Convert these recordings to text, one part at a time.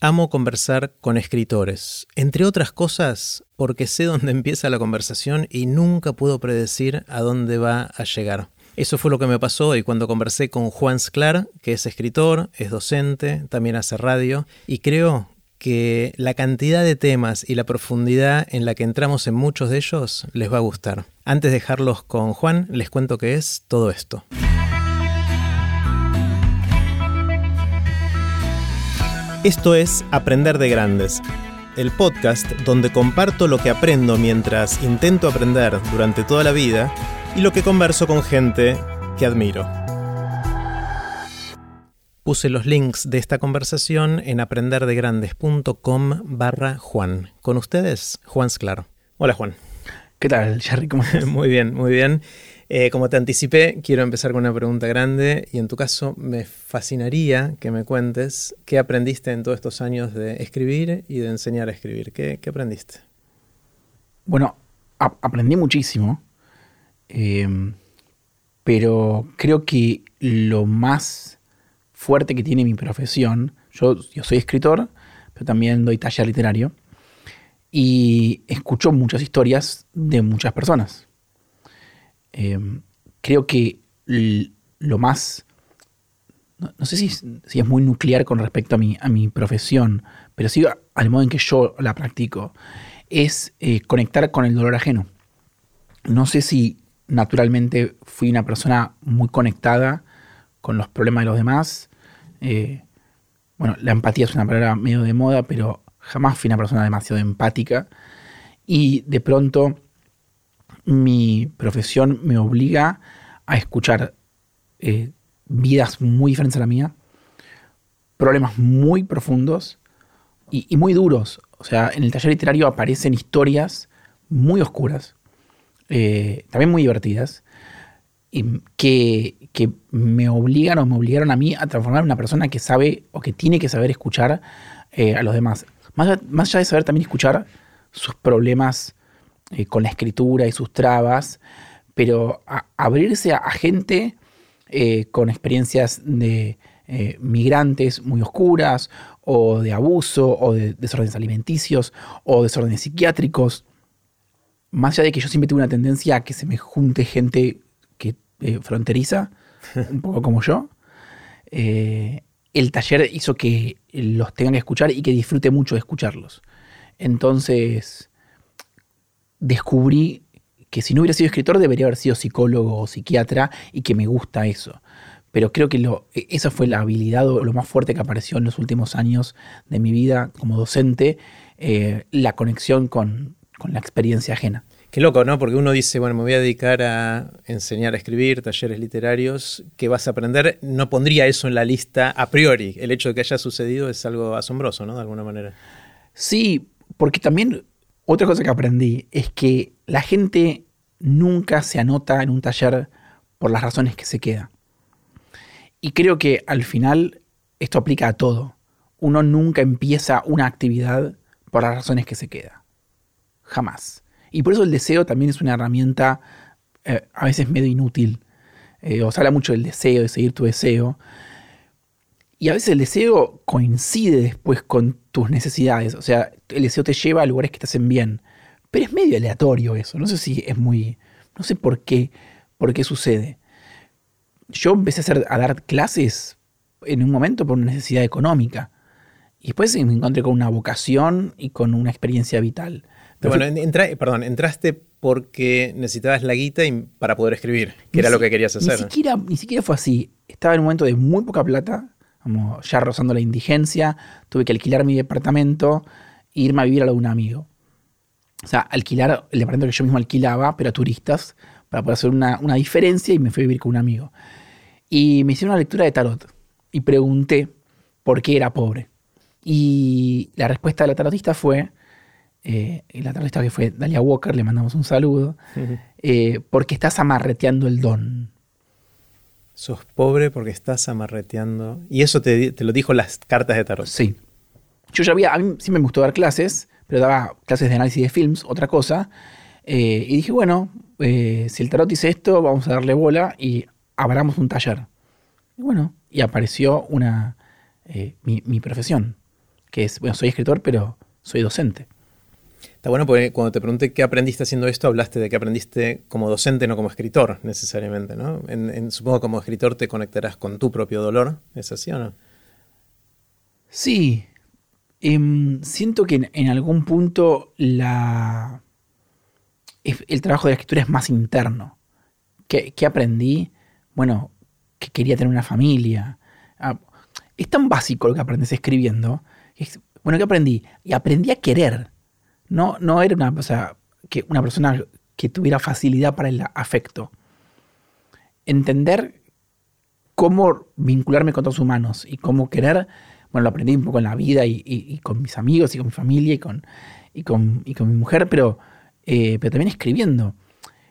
Amo conversar con escritores, entre otras cosas porque sé dónde empieza la conversación y nunca puedo predecir a dónde va a llegar. Eso fue lo que me pasó hoy cuando conversé con Juan Sclar, que es escritor, es docente, también hace radio, y creo que la cantidad de temas y la profundidad en la que entramos en muchos de ellos les va a gustar. Antes de dejarlos con Juan, les cuento qué es todo esto. Esto es Aprender de Grandes, el podcast donde comparto lo que aprendo mientras intento aprender durante toda la vida y lo que converso con gente que admiro. Puse los links de esta conversación en aprenderdegrandes.com barra Juan. Con ustedes, Juan Sclar. Hola Juan. ¿Qué tal, Jerry? ¿Cómo estás? muy bien, muy bien. Eh, como te anticipé, quiero empezar con una pregunta grande y en tu caso me fascinaría que me cuentes qué aprendiste en todos estos años de escribir y de enseñar a escribir. ¿Qué, aprendiste? Bueno, aprendí muchísimo, em, pero creo que lo más fuerte que tiene mi profesión, yo, yo soy escritor, pero también doy taller literario, y escucho muchas historias de muchas personas Em, creo que lo más, no, sé si, es muy nuclear con respecto a mi, a mi profesión, pero sí al modo en que yo la practico, es eh, conectar con el dolor ajeno. No sé si naturalmente fui una persona muy conectada con los problemas de los demás. Eh, bueno, la empatía es una palabra medio de moda, pero jamás fui una persona demasiado empática. Y de pronto mi profesión me obliga a escuchar eh, vidas muy diferentes a la mía, problemas muy profundos y, muy duros. O sea, en el taller literario aparecen historias muy oscuras, eh, también muy divertidas, y que, me obligan o me obligaron a mí a transformar en una persona que sabe o que tiene que saber escuchar eh, a los demás. Más, más allá de saber también escuchar sus problemas eh, con la escritura y sus trabas, pero abrirse a, gente eh, con experiencias de eh, migrantes muy oscuras, o de abuso, o de desórdenes alimenticios, o desórdenes psiquiátricos. Más allá de que yo siempre tuve una tendencia a que se me junte gente que fronteriza, un poco como yo, el taller hizo que los tengan que escuchar y que disfrute mucho de escucharlos. Entonces, descubrí que si no hubiera sido escritor debería haber sido psicólogo o psiquiatra y que me gusta eso. Pero creo que lo, e, esa fue la habilidad o lo más fuerte que apareció en los últimos años de mi vida como docente, eh, la conexión con, la experiencia ajena. Qué loco, ¿no? Porque uno dice, bueno, me voy a dedicar a enseñar a escribir, talleres literarios, ¿qué vas a aprender? No pondría eso en la lista a priori. El hecho de que haya sucedido es algo asombroso, ¿no? De alguna manera. Sí, porque también otra cosa que aprendí es que la gente nunca se anota en un taller por las razones que se queda. Y creo que al final esto aplica a todo. Uno nunca empieza una actividad por las razones que se queda. Jamás. Y por eso el deseo también es una herramienta eh, a veces medio inútil. Eh, os habla mucho del deseo, de seguir tu deseo. Y a veces el deseo coincide después con tus necesidades. O sea, el deseo te lleva a lugares que te hacen bien. Pero es medio aleatorio eso. No sé si es muy. No sé por qué. Por qué sucede. Yo empecé a, hacer, a dar clases en un momento por una necesidad económica. Y después me encontré con una vocación y con una experiencia vital. Pero bueno, perdón, entraste porque necesitabas la guita para poder escribir, que era lo que querías hacer. Ni siquiera, ni siquiera fue así. Estaba en un momento de muy poca plata como ya rozando la indigencia, tuve que alquilar mi departamento e irme a vivir a lo de un amigo. O sea, alquilar el departamento que yo mismo alquilaba, pero a turistas, para poder hacer una, diferencia y me fui a vivir con un amigo. Y me hicieron una lectura de tarot y pregunté por qué era pobre. Y la respuesta de la tarotista fue, eh, la tarotista que fue Dalia Walker, le mandamos un saludo, eh, porque estás amarreteando el don. Sos pobre porque estás amarreteando. Y eso te, lo dijo las cartas de tarot. Sí. Yo ya había, a mí sí me gustó dar clases, pero daba clases de análisis de films, otra cosa. Eh, y dije, bueno, eh, si el tarot dice esto, vamos a darle bola y abramos un taller. Y bueno, y apareció una, eh, mi, profesión. que es, bueno, soy escritor, pero soy docente. Está bueno porque cuando te pregunté qué aprendiste haciendo esto, hablaste de que aprendiste como docente, no como escritor necesariamente, ¿no? En, supongo que como escritor te conectarás con tu propio dolor, ¿es así o no? Sí. Em, siento que en, algún punto el trabajo de escritura es más interno. ¿Qué, aprendí? Bueno, que quería tener una familia. Ah, es tan básico lo que aprendes escribiendo. bueno, ¿qué aprendí? Y aprendí a querer. No, no era una, que una persona que tuviera facilidad para el afecto. Entender cómo vincularme con otros humanos y cómo querer, bueno, lo aprendí un poco en la vida y, con mis amigos y con mi familia y con, y con, y con mi mujer, pero, eh, pero también escribiendo.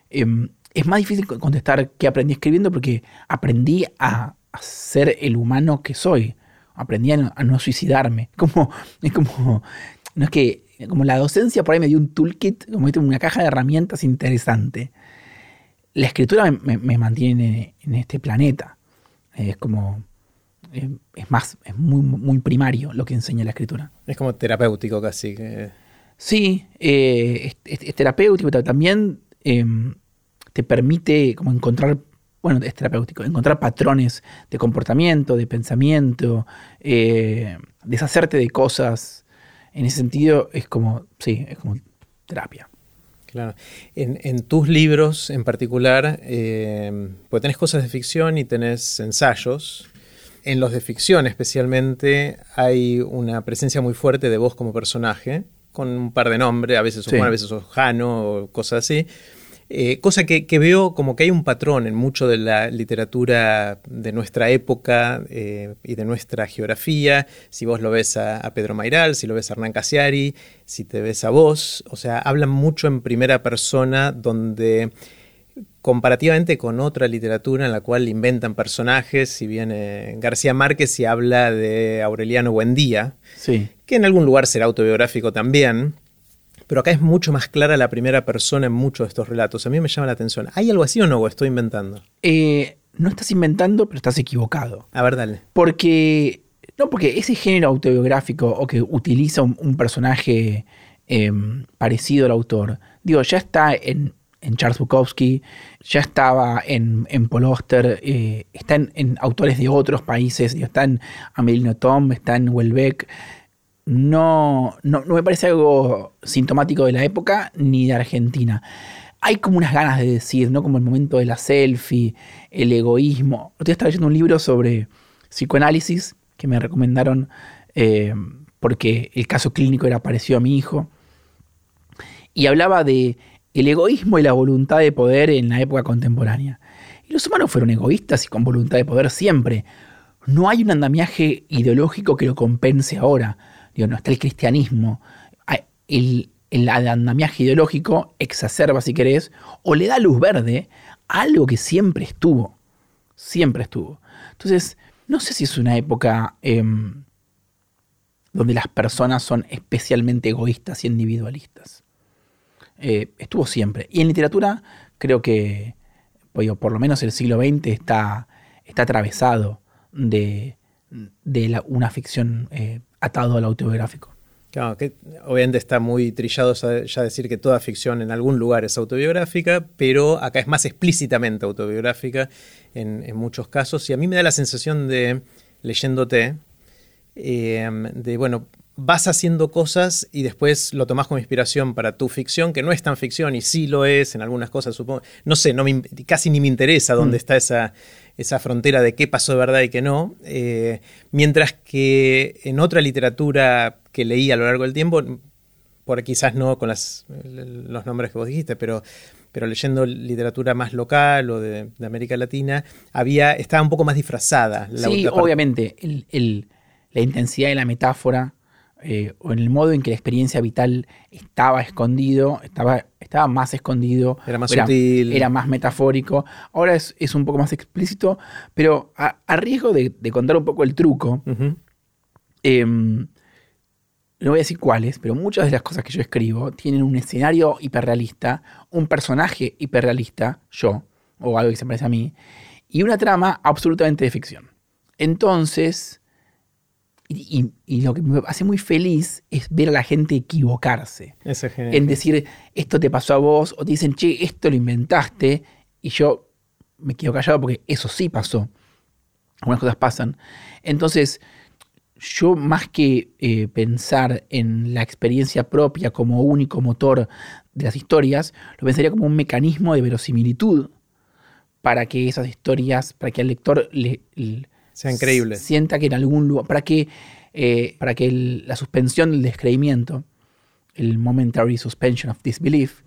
Em, es más difícil contestar qué aprendí escribiendo porque aprendí a, ser el humano que soy. Aprendí a no, suicidarme. Como, es como, no es que, como la docencia por ahí me dio un toolkit, como una caja de herramientas interesante. La escritura me, mantiene en, este planeta. Es como, es más, es muy, muy primario lo que enseña la escritura. Es como terapéutico casi. Sí, eh, es, terapéutico, también em, te permite como encontrar, bueno, es terapéutico, encontrar patrones de comportamiento, de pensamiento, eh, deshacerte de cosas. En ese sentido es como, sí, es como terapia. Claro. En, tus libros en particular, eh, pues tenés cosas de ficción y tenés ensayos. En los de ficción especialmente hay una presencia muy fuerte de vos como personaje, con un par de nombres, a veces sos a veces sos Jano o cosas así. Eh, cosa que, veo como que hay un patrón en mucho de la literatura de nuestra época eh, y de nuestra geografía. Si vos lo ves a, Pedro Mairal, si lo ves a Hernán Casiari, si te ves a vos, o sea, hablan mucho en primera persona donde comparativamente con otra literatura en la cual inventan personajes, si viene García Márquez y habla de Aureliano Buendía, sí. que en algún lugar será autobiográfico también, pero acá es mucho más clara la primera persona en muchos de estos relatos. A mí me llama la atención. ¿Hay algo así o no? ¿O estoy inventando? Eh, no estás inventando, pero estás equivocado. A ver, dale. Porque. No, porque ese género autobiográfico o que utiliza un, personaje em, parecido al autor, digo, ya está en, Charles Bukowski, ya estaba en, en Paul Oster, eh, está en, autores de otros países, está en Amelino Tom, está en Welbeck no, no, me parece algo sintomático de la época ni de Argentina. Hay como unas ganas de decir, ¿no? Como el momento de la selfie, el egoísmo. Estoy estaba leyendo un libro sobre psicoanálisis que me recomendaron eh, porque el caso clínico era parecido a mi hijo. Y hablaba de el egoísmo y la voluntad de poder en la época contemporánea. Y los humanos fueron egoístas y con voluntad de poder siempre. No hay un andamiaje ideológico que lo compense ahora no está el cristianismo, el, el andamiaje ideológico exacerba, si querés, o le da luz verde a algo que siempre estuvo, siempre estuvo. Entonces, no sé si es una época em, donde las personas son especialmente egoístas y individualistas. Eh, estuvo siempre. Y en literatura creo que, por lo menos el siglo XX está, está atravesado de, de una ficción eh, atado al autobiográfico. Claro, que obviamente está muy trillado ya decir que toda ficción en algún lugar es autobiográfica, pero acá es más explícitamente autobiográfica en, muchos casos. Y a mí me da la sensación de, leyéndote, eh, de, bueno, vas haciendo cosas y después lo tomás como inspiración para tu ficción, que no es tan ficción y sí lo es en algunas cosas, supongo. No sé, no casi ni me interesa dónde mm. está esa, esa frontera de qué pasó de verdad y qué no. Eh, mientras que en otra literatura que leí a lo largo del tiempo, por quizás no con las, los nombres que vos dijiste, pero, pero leyendo literatura más local o de, América Latina, había, estaba un poco más disfrazada. sí, obviamente, la intensidad de la metáfora eh, o en el modo en que la experiencia vital estaba escondido, estaba, estaba más escondido. Era más sutil. Era más metafórico. Ahora es, un poco más explícito, pero a, riesgo de, contar un poco el truco, em, no voy a decir cuáles, pero muchas de las cosas que yo escribo tienen un escenario hiperrealista, un personaje hiperrealista, yo, o algo que se parece a mí, y una trama absolutamente de ficción. Entonces, y, lo que me hace muy feliz es ver a la gente equivocarse. En decir, esto te pasó a vos, o te dicen, che, esto lo inventaste, y yo me quedo callado porque eso sí pasó. Algunas cosas pasan. Entonces, yo más que eh, pensar en la experiencia propia como único motor de las historias, lo pensaría como un mecanismo de verosimilitud para que esas historias, para que el lector le, sea increíble. Sienta que en algún lugar, para que, eh, para que la suspensión del descreimiento, el momentary suspension of disbelief,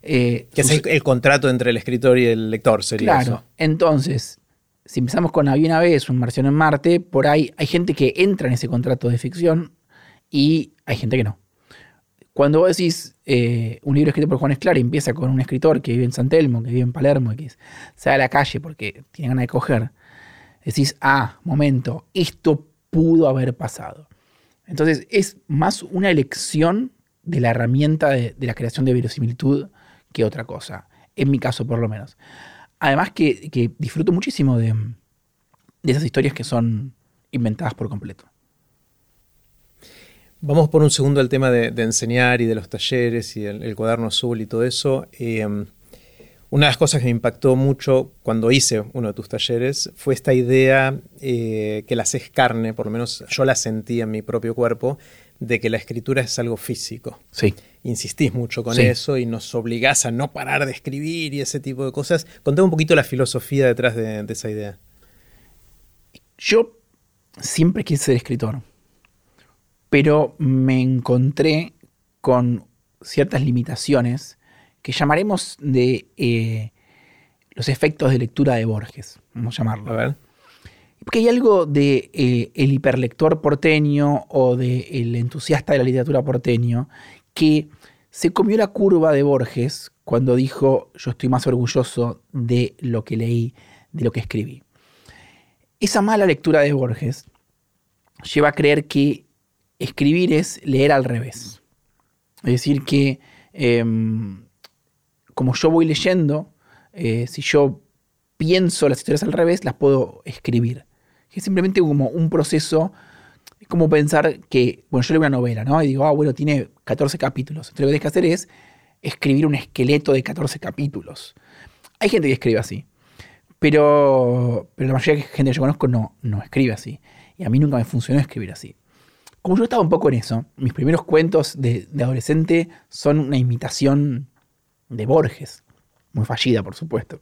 eh, que es el, contrato entre el escritor y el lector, sería claro. Entonces, si empezamos con Había una vez, un marciano en Marte, por ahí hay gente que entra en ese contrato de ficción y hay gente que no. Cuando vos decís eh, un libro escrito por Juan Esclar empieza con un escritor que vive en San Telmo, que vive en Palermo, que se a la calle porque tiene ganas de coger, decís, ah, momento, esto pudo haber pasado. Entonces es más una elección de la herramienta de, la creación de verosimilitud que otra cosa, en mi caso por lo menos. Además que, disfruto muchísimo de, esas historias que son inventadas por completo. Vamos por un segundo al tema de, enseñar y de los talleres y el, cuaderno azul y todo eso. Eh, una de las cosas que me impactó mucho cuando hice uno de tus talleres fue esta idea eh, que la haces carne, por lo menos yo la sentí en mi propio cuerpo, de que la escritura es algo físico. Sí. Insistís mucho con eso y nos obligás a no parar de escribir y ese tipo de cosas. Contame un poquito la filosofía detrás de, de esa idea. Yo siempre quise ser escritor, pero me encontré con ciertas limitaciones que llamaremos de eh, los efectos de lectura de Borges, vamos a llamarlo. A ver. Porque hay algo de eh, el hiperlector porteño o del el entusiasta de la literatura porteño que se comió la curva de Borges cuando dijo yo estoy más orgulloso de lo que leí, de lo que escribí. Esa mala lectura de Borges lleva a creer que escribir es leer al revés. Es decir, que em, como yo voy leyendo, eh, si yo pienso las historias al revés, las puedo escribir. Es simplemente como un proceso, es como pensar que, bueno, yo leo una novela, ¿no? Y digo, ah, bueno, tiene 14 capítulos. Entonces lo que tienes que hacer es escribir un esqueleto de 14 capítulos. Hay gente que escribe así, pero, pero la mayoría de gente que yo conozco no, no escribe así. Y a mí nunca me funcionó escribir así. Como yo estaba un poco en eso, mis primeros cuentos de, de adolescente son una imitación de Borges, muy fallida por supuesto.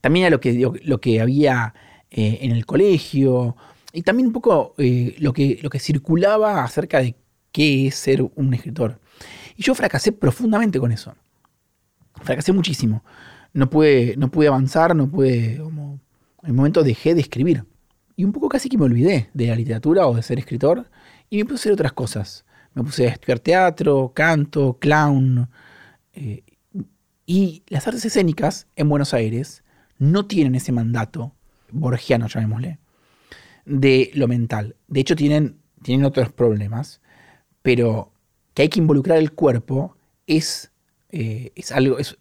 También a lo que, lo, que había eh, en el colegio y también un poco eh, lo, que, lo que circulaba acerca de qué es ser un escritor. Y yo fracasé profundamente con eso. Fracasé muchísimo. No pude, no pude avanzar, no pude... En un momento dejé de escribir. Y un poco casi que me olvidé de la literatura o de ser escritor y me puse a hacer otras cosas. Me puse a estudiar teatro, canto, clown, eh, y las artes escénicas en Buenos Aires no tienen ese mandato, borgiano llamémosle, de lo mental. De hecho, tienen, tienen otros problemas, pero que hay que involucrar el cuerpo es, eh, es algo, es,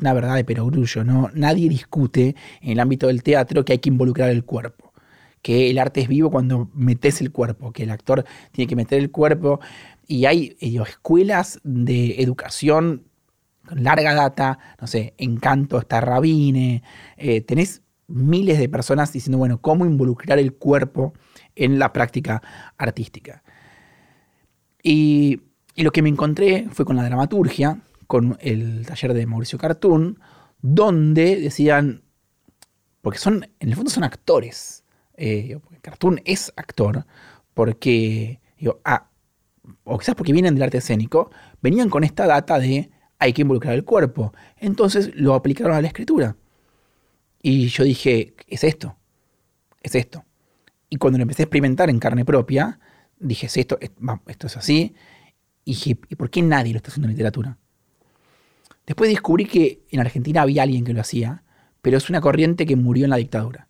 una verdad de perogrullo. ¿no? Nadie discute en el ámbito del teatro que hay que involucrar el cuerpo. Que el arte es vivo cuando metes el cuerpo, que el actor tiene que meter el cuerpo. Y hay escuelas de educación larga data, no sé, Encanto está Rabine, eh, tenés miles de personas diciendo, bueno, cómo involucrar el cuerpo en la práctica artística. Y, lo que me encontré fue con la dramaturgia, con el taller de Mauricio Cartoon, donde decían, porque son, en el fondo son actores, eh, Cartoon es actor, porque, ah, o quizás porque vienen del arte escénico, venían con esta data de hay que involucrar el cuerpo. Entonces lo aplicaron a la escritura. Y yo dije, es esto, es esto. Y cuando lo empecé a experimentar en carne propia, dije, esto, esto es así. Y dije, ¿y por qué nadie lo está haciendo en literatura? Después descubrí que en Argentina había alguien que lo hacía, pero es una corriente que murió en la dictadura,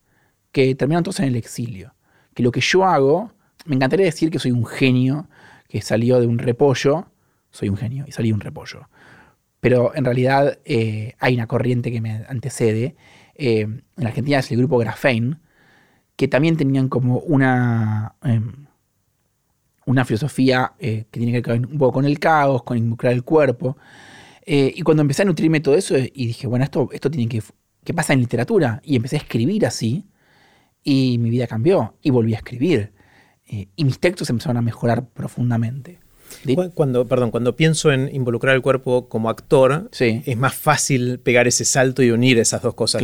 que terminaron todos en el exilio. Que lo que yo hago, me encantaría decir que soy un genio que salió de un repollo, soy un genio y salí de un repollo pero en realidad eh, hay una corriente que me antecede. Eh, en Argentina es el grupo Grafein, que también tenían como una, em, una filosofía eh, que tiene que ver un poco con el caos, con involucrar el cuerpo. Eh, y cuando empecé a nutrirme todo eso y dije, bueno, esto, esto tiene que... ¿Qué pasa en literatura? Y empecé a escribir así y mi vida cambió y volví a escribir. Y mis textos empezaron a mejorar profundamente. Cuando, perdón, cuando pienso en involucrar el cuerpo como actor, es más fácil pegar ese salto y unir esas dos cosas.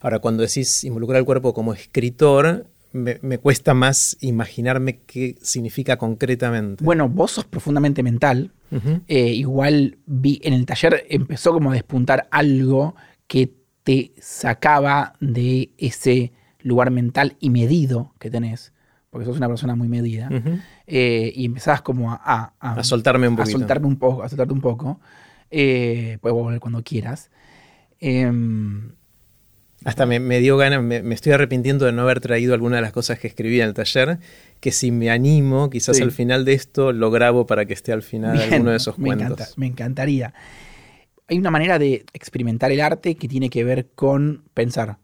Ahora, cuando decís involucrar el cuerpo como escritor, me, cuesta más imaginarme qué significa concretamente. Bueno, vos sos profundamente mental. Eh, igual vi en el taller empezó como a despuntar algo que te sacaba de ese lugar mental y medido que tenés porque sos una persona muy medida, eh, y empezabas como a, a, soltarme un poquito. A soltarme un poco, a soltarte un poco. Eh, puedes volver cuando quieras. Em, hasta me, dio ganas, me, estoy arrepintiendo de no haber traído alguna de las cosas que escribí en el taller, que si me animo, quizás al final de esto lo grabo para que esté al final de alguno de esos me cuentos. me encantaría. Hay una manera de experimentar el arte que tiene que ver con pensar.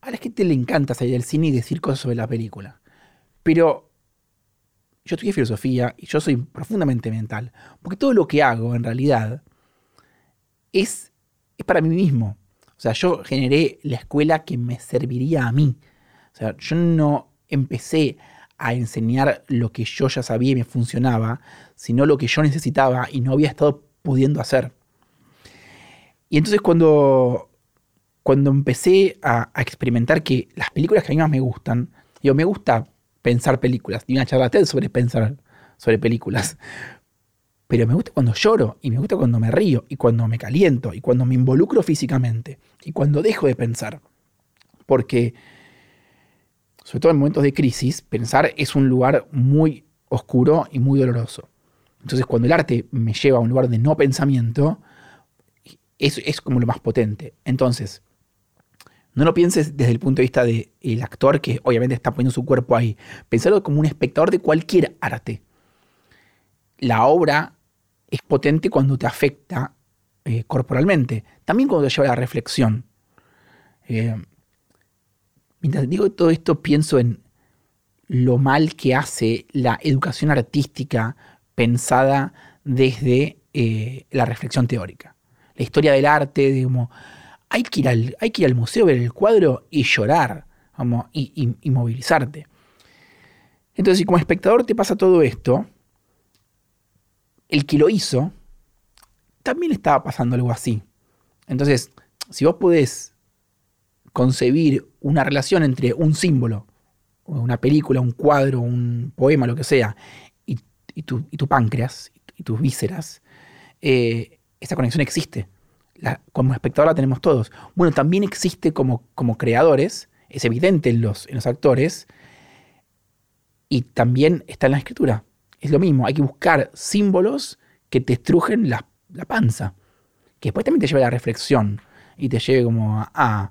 A la gente le encanta salir del cine y decir cosas sobre la película. Pero yo estudié filosofía y yo soy profundamente mental, porque todo lo que hago en realidad es, es para mí mismo. O sea, yo generé la escuela que me serviría a mí. O sea, yo no empecé a enseñar lo que yo ya sabía y me funcionaba, sino lo que yo necesitaba y no había estado pudiendo hacer. Y entonces cuando, cuando empecé a, experimentar que las películas que a mí más me gustan, yo me gusta pensar películas. Y una charla TED sobre pensar sobre películas. Pero me gusta cuando lloro, y me gusta cuando me río, y cuando me caliento, y cuando me involucro físicamente, y cuando dejo de pensar. Porque, sobre todo en momentos de crisis, pensar es un lugar muy oscuro y muy doloroso. Entonces, cuando el arte me lleva a un lugar de no pensamiento, es, es como lo más potente. Entonces, no lo pienses desde el punto de vista del actor que obviamente está poniendo su cuerpo ahí. Pensalo como un espectador de cualquier arte. La obra es potente cuando te afecta eh, corporalmente, también cuando te lleva a la reflexión. Eh, mientras digo todo esto, pienso en lo mal que hace la educación artística pensada desde eh, la reflexión teórica. La historia del arte, como hay que ir al, museo, ver el cuadro y llorar, vamos, y, movilizarte. Entonces, si como espectador te pasa todo esto, el que lo hizo también estaba pasando algo así. Entonces, si vos podés concebir una relación entre un símbolo, una película, un cuadro, un poema, lo que sea, y, tu, páncreas y, tus vísceras, eh, esa conexión existe como espectador la tenemos todos. Bueno, también existe como, como creadores, es evidente en los, en los actores, y también está en la escritura. Es lo mismo, hay que buscar símbolos que te estrujen la, panza, que después también te lleve a la reflexión y te lleve como a,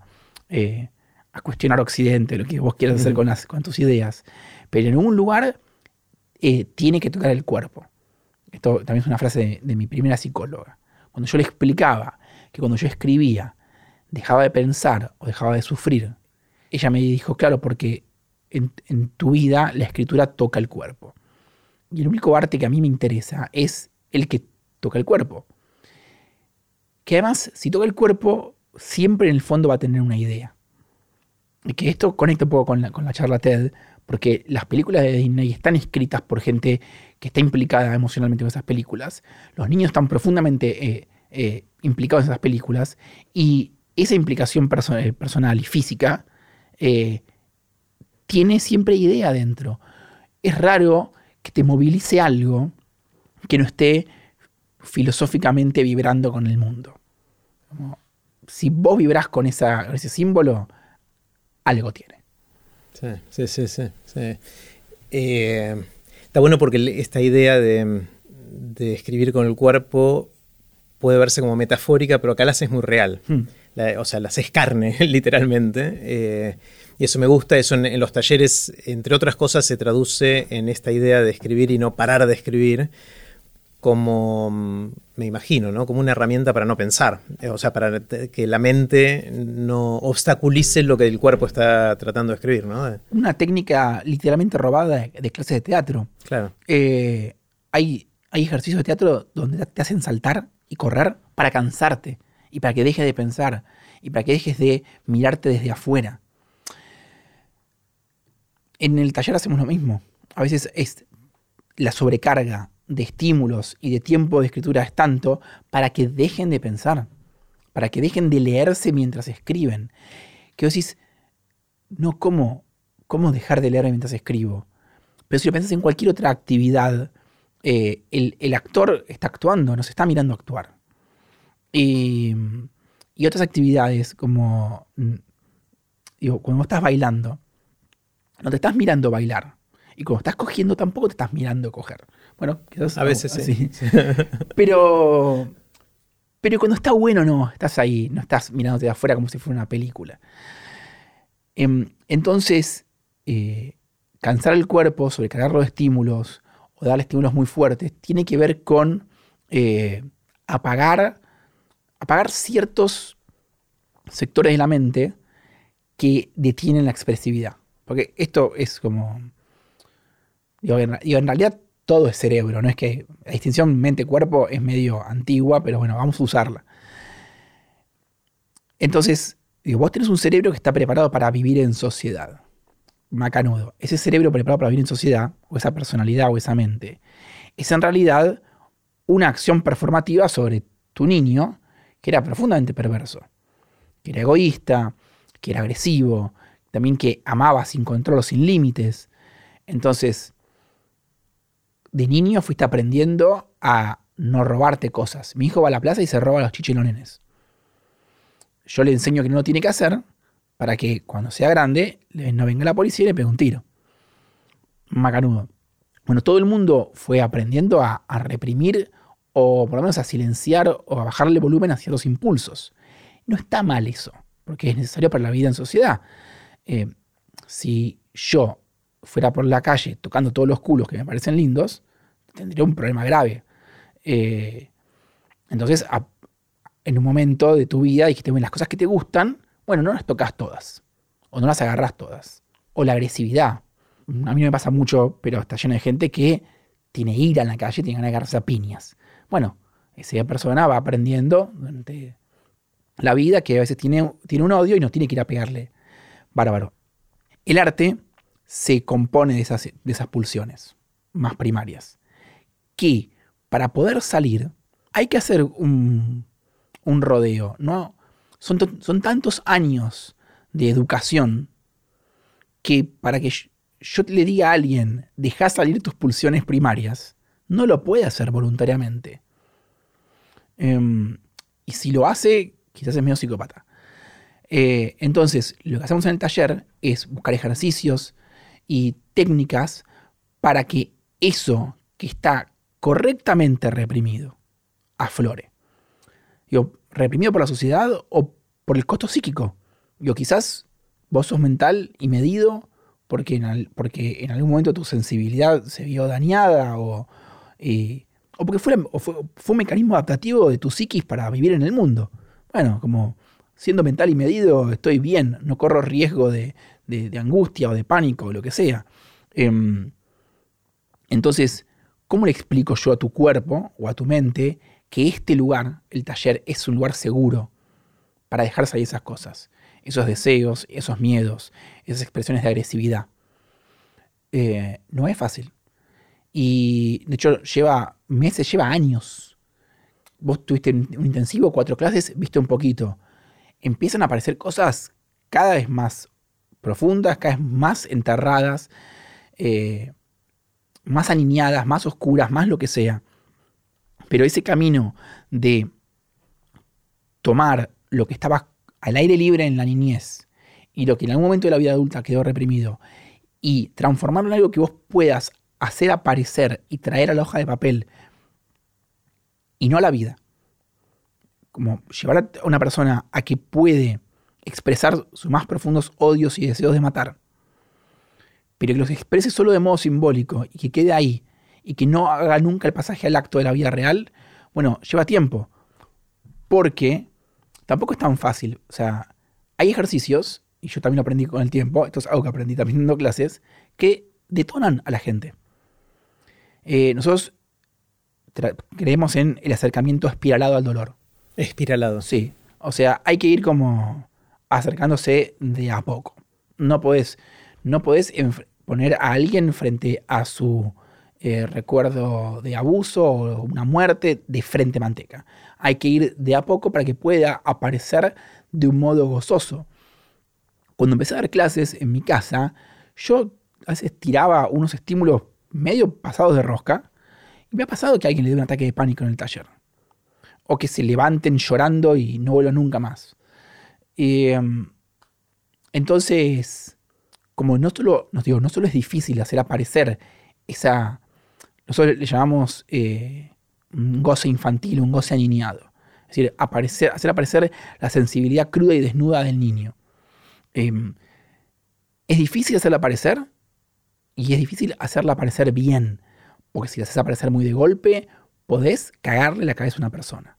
eh, a, cuestionar Occidente, lo que vos quieras hacer con, las, con tus ideas. Pero en un lugar eh, tiene que tocar el cuerpo. Esto también es una frase de, de mi primera psicóloga. Cuando yo le explicaba que cuando yo escribía dejaba de pensar o dejaba de sufrir, ella me dijo, claro, porque en, tu vida la escritura toca el cuerpo. Y el único arte que a mí me interesa es el que toca el cuerpo. Que además, si toca el cuerpo, siempre en el fondo va a tener una idea. Y que esto conecta un poco con la, con la charla TED, porque las películas de Disney están escritas por gente que está implicada emocionalmente en esas películas. Los niños están profundamente eh, eh, implicados en esas películas y esa implicación eh, personal y física eh, tiene siempre idea dentro. Es raro que te movilice algo que no esté filosóficamente vibrando con el mundo. si vos vibrás con, ese símbolo, algo tiene. Sí, sí, sí, sí. está bueno porque esta idea de, de escribir con el cuerpo puede verse como metafórica, pero acá la haces muy real. Hmm. o sea, la haces carne, literalmente. Eh, y eso me gusta, eso en, los talleres, entre otras cosas, se traduce en esta idea de escribir y no parar de escribir, como, mm, me imagino, ¿no? Como una herramienta para no pensar, eh, o sea, para que la mente no obstaculice lo que el cuerpo está tratando de escribir, ¿no? Una técnica literalmente robada de, clases de teatro. Claro. Eh, hay, hay ejercicios de teatro donde te hacen saltar y correr para cansarte y para que dejes de pensar y para que dejes de mirarte desde afuera. En el taller hacemos lo mismo. A veces es la sobrecarga de estímulos y de tiempo de escritura es tanto para que dejen de pensar, para que dejen de leerse mientras escriben. Que vos decís, no, ¿cómo, cómo dejar de leer mientras escribo? Pero si lo pensás en cualquier otra actividad, eh, el, actor está actuando, nos está mirando actuar. Y, y otras actividades como, mm, digo, cuando estás bailando, no te estás mirando bailar. Y cuando estás cogiendo tampoco te estás mirando coger. Bueno, quizás. A veces sí. pero. Pero cuando está bueno, no, estás ahí, no estás mirándote de afuera como si fuera una película. Em, entonces, eh, cansar el cuerpo, sobrecargarlo de estímulos o darle estímulos muy fuertes, tiene que ver con eh, apagar, apagar ciertos sectores de la mente que detienen la expresividad. Porque esto es como. Digo, en, realidad todo es cerebro, no es que la distinción mente-cuerpo es medio antigua, pero bueno, vamos a usarla. Entonces, digo, vos tenés un cerebro que está preparado para vivir en sociedad. Macanudo. Ese cerebro preparado para vivir en sociedad, o esa personalidad o esa mente, es en realidad una acción performativa sobre tu niño que era profundamente perverso, que era egoísta, que era agresivo, también que amaba sin control o sin límites. Entonces, de niño fuiste aprendiendo a no robarte cosas. Mi hijo va a la plaza y se roba los chichilonenes. Yo le enseño que no lo tiene que hacer para que cuando sea grande no venga la policía y le pegue un tiro. Macanudo. Bueno, todo el mundo fue aprendiendo a, reprimir o por lo menos a silenciar o a bajarle volumen a ciertos impulsos. No está mal eso, porque es necesario para la vida en sociedad. Eh, si yo fuera por la calle tocando todos los culos que me parecen lindos, tendría un problema grave. Eh, entonces, en un momento de tu vida dijiste, bueno, las cosas que te gustan, bueno, no las tocas todas, o no las agarras todas, o la agresividad. A mí me pasa mucho, pero está lleno de gente que tiene ira en la calle, tiene ganas de agarrarse a piñas. Bueno, esa persona va aprendiendo durante la vida que a veces tiene, tiene un odio y no tiene que ir a pegarle bárbaro. El arte se compone de esas, de esas pulsiones más primarias, que para poder salir hay que hacer un, rodeo, ¿no? Son, son, tantos años de educación que para que yo, le diga a alguien, deja salir tus pulsiones primarias, no lo puede hacer voluntariamente. Em, y si lo hace, quizás es medio psicópata. Eh, entonces, lo que hacemos en el taller es buscar ejercicios y técnicas para que eso que está correctamente reprimido aflore. Digo, reprimido por la sociedad o por el costo psíquico. Yo quizás vos sos mental y medido porque en, porque en algún momento tu sensibilidad se vio dañada o, eh, o porque fue, fue, un mecanismo adaptativo de tu psiquis para vivir en el mundo. Bueno, como siendo mental y medido, estoy bien, no corro riesgo de, angustia o de pánico o lo que sea. Em, entonces, ¿cómo le explico yo a tu cuerpo o a tu mente que este lugar, el taller, es un lugar seguro para dejar salir esas cosas? Esos deseos, esos miedos, esas expresiones de agresividad. Eh, no es fácil. Y de hecho lleva meses, lleva años. Vos tuviste un intensivo, cuatro clases, viste un poquito empiezan a aparecer cosas cada vez más profundas, cada vez más enterradas, eh, más aniñadas, más oscuras, más lo que sea. Pero ese camino de tomar lo que estaba al aire libre en la niñez y lo que en algún momento de la vida adulta quedó reprimido y transformarlo en algo que vos puedas hacer aparecer y traer a la hoja de papel y no a la vida como llevar a una persona a que puede expresar sus más profundos odios y deseos de matar, pero que los exprese solo de modo simbólico y que quede ahí, y que no haga nunca el pasaje al acto de la vida real, bueno, lleva tiempo. Porque tampoco es tan fácil. O sea, hay ejercicios, y yo también lo aprendí con el tiempo, esto es algo que aprendí también dando clases, que detonan a la gente. Eh, nosotros creemos en el acercamiento espiralado al dolor. Espiralado. Sí. O sea, hay que ir como acercándose de a poco. No podés, no podés poner a alguien frente a su eh, recuerdo de abuso o una muerte de frente manteca. Hay que ir de a poco para que pueda aparecer de un modo gozoso. Cuando empecé a dar clases en mi casa, yo a veces tiraba unos estímulos medio pasados de rosca y me ha pasado que alguien le dé un ataque de pánico en el taller. O que se levanten llorando y no vuelvan nunca más. Em, entonces, como no solo, nos digo, no solo es difícil hacer aparecer esa, nosotros le llamamos eh, un goce infantil, un goce aniñado. Es decir, hacer aparecer la sensibilidad cruda y desnuda del niño. Em, es difícil hacerla aparecer y es difícil hacerla aparecer bien. Porque si la haces aparecer muy de golpe, podés cagarle la cabeza a una persona.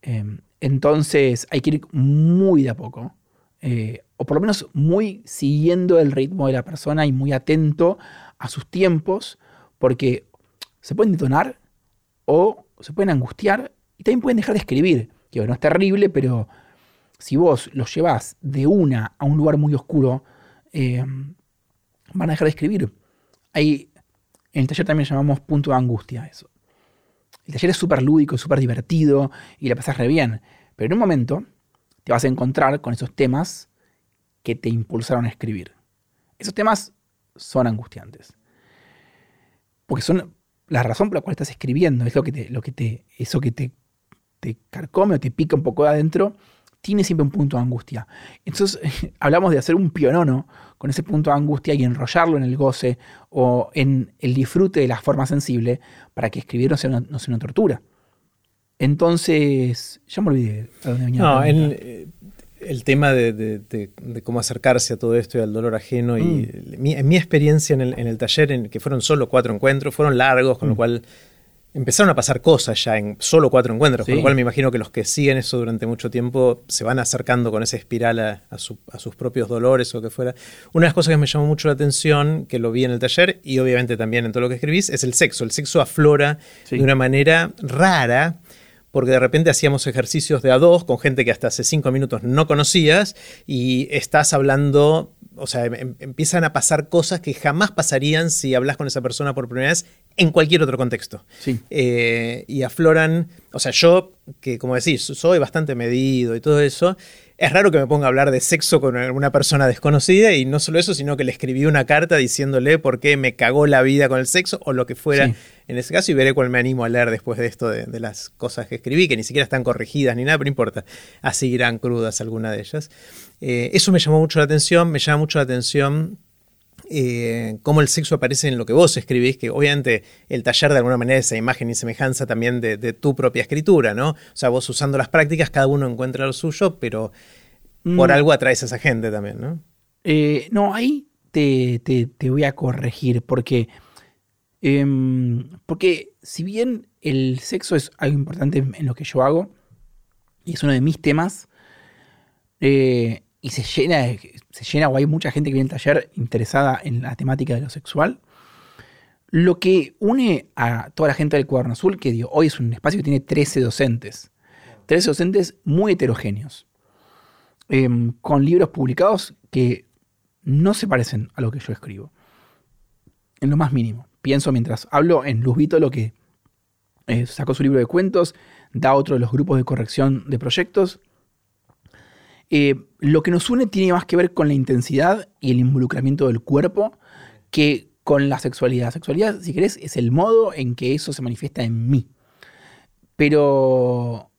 Em, entonces hay que ir muy de a poco. Eh, o por lo menos muy siguiendo el ritmo de la persona y muy atento a sus tiempos, porque se pueden detonar o se pueden angustiar y también pueden dejar de escribir. Que no es terrible, pero si vos los llevas de una a un lugar muy oscuro, em, van a dejar de escribir. Hay, en el taller también llamamos punto de angustia eso. El taller es súper lúdico, súper divertido y la pasas re bien. Pero en un momento te vas a encontrar con esos temas que te impulsaron a escribir. Esos temas son angustiantes. Porque son la razón por la cual estás escribiendo, es lo que te, lo que te, eso que te, te carcome o te pica un poco de adentro, tiene siempre un punto de angustia. Entonces hablamos de hacer un pionono con ese punto de angustia y enrollarlo en el goce o en el disfrute de la forma sensible para que escribir no sea una, tortura. Entonces, ya me olvidé a dónde venía. No, en, el tema de, cómo acercarse a todo esto y al dolor ajeno. Y mm. en mi experiencia en el, taller, en, que fueron solo cuatro encuentros, fueron largos, con lo mm. cual empezaron a pasar cosas ya en solo cuatro encuentros, con lo cual me imagino que los que siguen eso durante mucho tiempo se van acercando con esa espiral a, sus propios dolores o que fuera. Una de las cosas que me llamó mucho la atención, que lo vi en el taller y obviamente también en todo lo que escribís, es el sexo. El sexo aflora de una manera rara porque de repente hacíamos ejercicios de a dos con gente que hasta hace cinco minutos no conocías y estás hablando, o sea, em, empiezan a pasar cosas que jamás pasarían si hablas con esa persona por primera vez en cualquier otro contexto. Sí. Eh, y afloran, o sea, yo, que como decís, soy bastante medido y todo eso, es raro que me ponga a hablar de sexo con una persona desconocida y no solo eso, sino que le escribí una carta diciéndole por qué me cagó la vida con el sexo o lo que fuera en ese caso y veré cuál me animo a leer después de esto de, las cosas que escribí, que ni siquiera están corregidas ni nada, pero importa, así irán crudas alguna de ellas. Eh, eso me llamó mucho la atención, me llama mucho la atención eh, cómo el sexo aparece en lo que vos escribís, que obviamente el taller de alguna manera es esa imagen y semejanza también de, tu propia escritura, ¿no? O sea, vos usando las prácticas, cada uno encuentra lo suyo, pero por mm. algo atraes a esa gente también, ¿no? Eh, no, ahí te, voy a corregir, porque, em, porque si bien el sexo es algo importante en lo que yo hago, y es uno de mis temas, eh, y se llena, se llena o hay mucha gente que viene al taller interesada en la temática de lo sexual. Lo que une a toda la gente del Cuaderno Azul, que digo, hoy es un espacio que tiene 13 docentes, 13 docentes muy heterogéneos, em, con libros publicados que no se parecen a lo que yo escribo, en lo más mínimo. Pienso mientras hablo en Luz Vito, lo que eh, sacó su libro de cuentos, da otro de los grupos de corrección de proyectos, eh, lo que nos une tiene más que ver con la intensidad y el involucramiento del cuerpo que con la sexualidad. La sexualidad, si querés, es el modo en que eso se manifiesta en mí. Pero.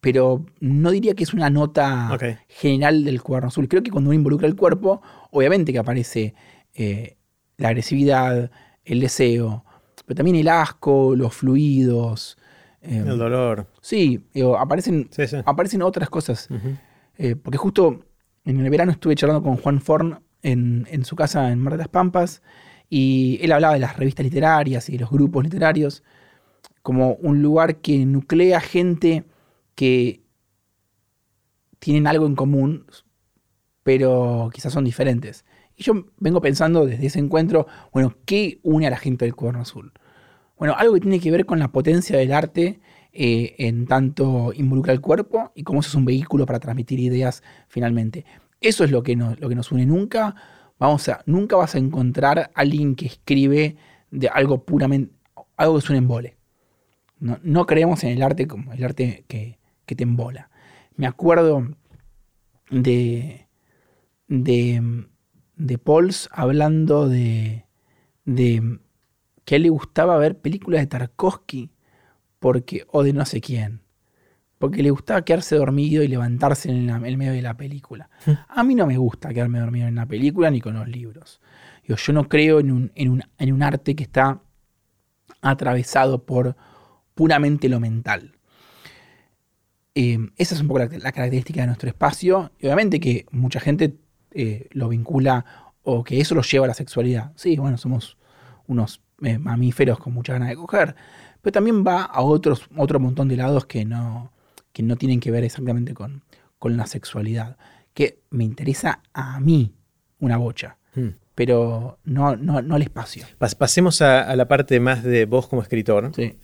Pero no diría que es una nota general del cuaderno azul. Creo que cuando uno involucra el cuerpo, obviamente que aparece eh, la agresividad, el deseo, pero también el asco, los fluidos, Em, el dolor. Sí, aparecen, aparecen otras cosas. Eh, porque justo en el verano estuve charlando con Juan Forn en, su casa en Mar de las Pampas Y él hablaba de las revistas literarias y de los grupos literarios como un lugar que nuclea gente que tienen algo en común, pero quizás son diferentes. Y yo vengo pensando desde ese encuentro, bueno, ¿qué une a la gente del Cuerno Azul? Bueno, algo que tiene que ver con la potencia del arte eh, en tanto involucra el cuerpo y cómo es un vehículo para transmitir ideas finalmente. Eso es lo que, lo que nos une. Nunca, vamos a, nunca vas a encontrar a alguien que escribe de algo puramente, algo que es un embole. No, creemos en el arte como el arte que, que te embola. Me acuerdo de, de, de Pauls hablando de, de que a él le gustaba ver películas de Tarkovsky porque, o de no sé quién, porque le gustaba quedarse dormido y levantarse en, el medio de la película. Hmm. A mí no me gusta quedarme dormido en la película ni con los libros. Yo, yo no creo en un, en, un, en un arte que está atravesado por puramente lo mental. Eh, esa es un poco la, característica de nuestro espacio. Y obviamente que mucha gente eh, lo vincula o que eso lo lleva a la sexualidad. Sí, bueno, somos unos eh, mamíferos con mucha ganas de coger. Pero también va a otros, otro montón de lados que no, que no tienen que ver exactamente con, con la sexualidad. Que me interesa a mí una bocha. Hmm. Pero no, no, no al espacio. pasemos a, la parte más de vos como escritor. Sí.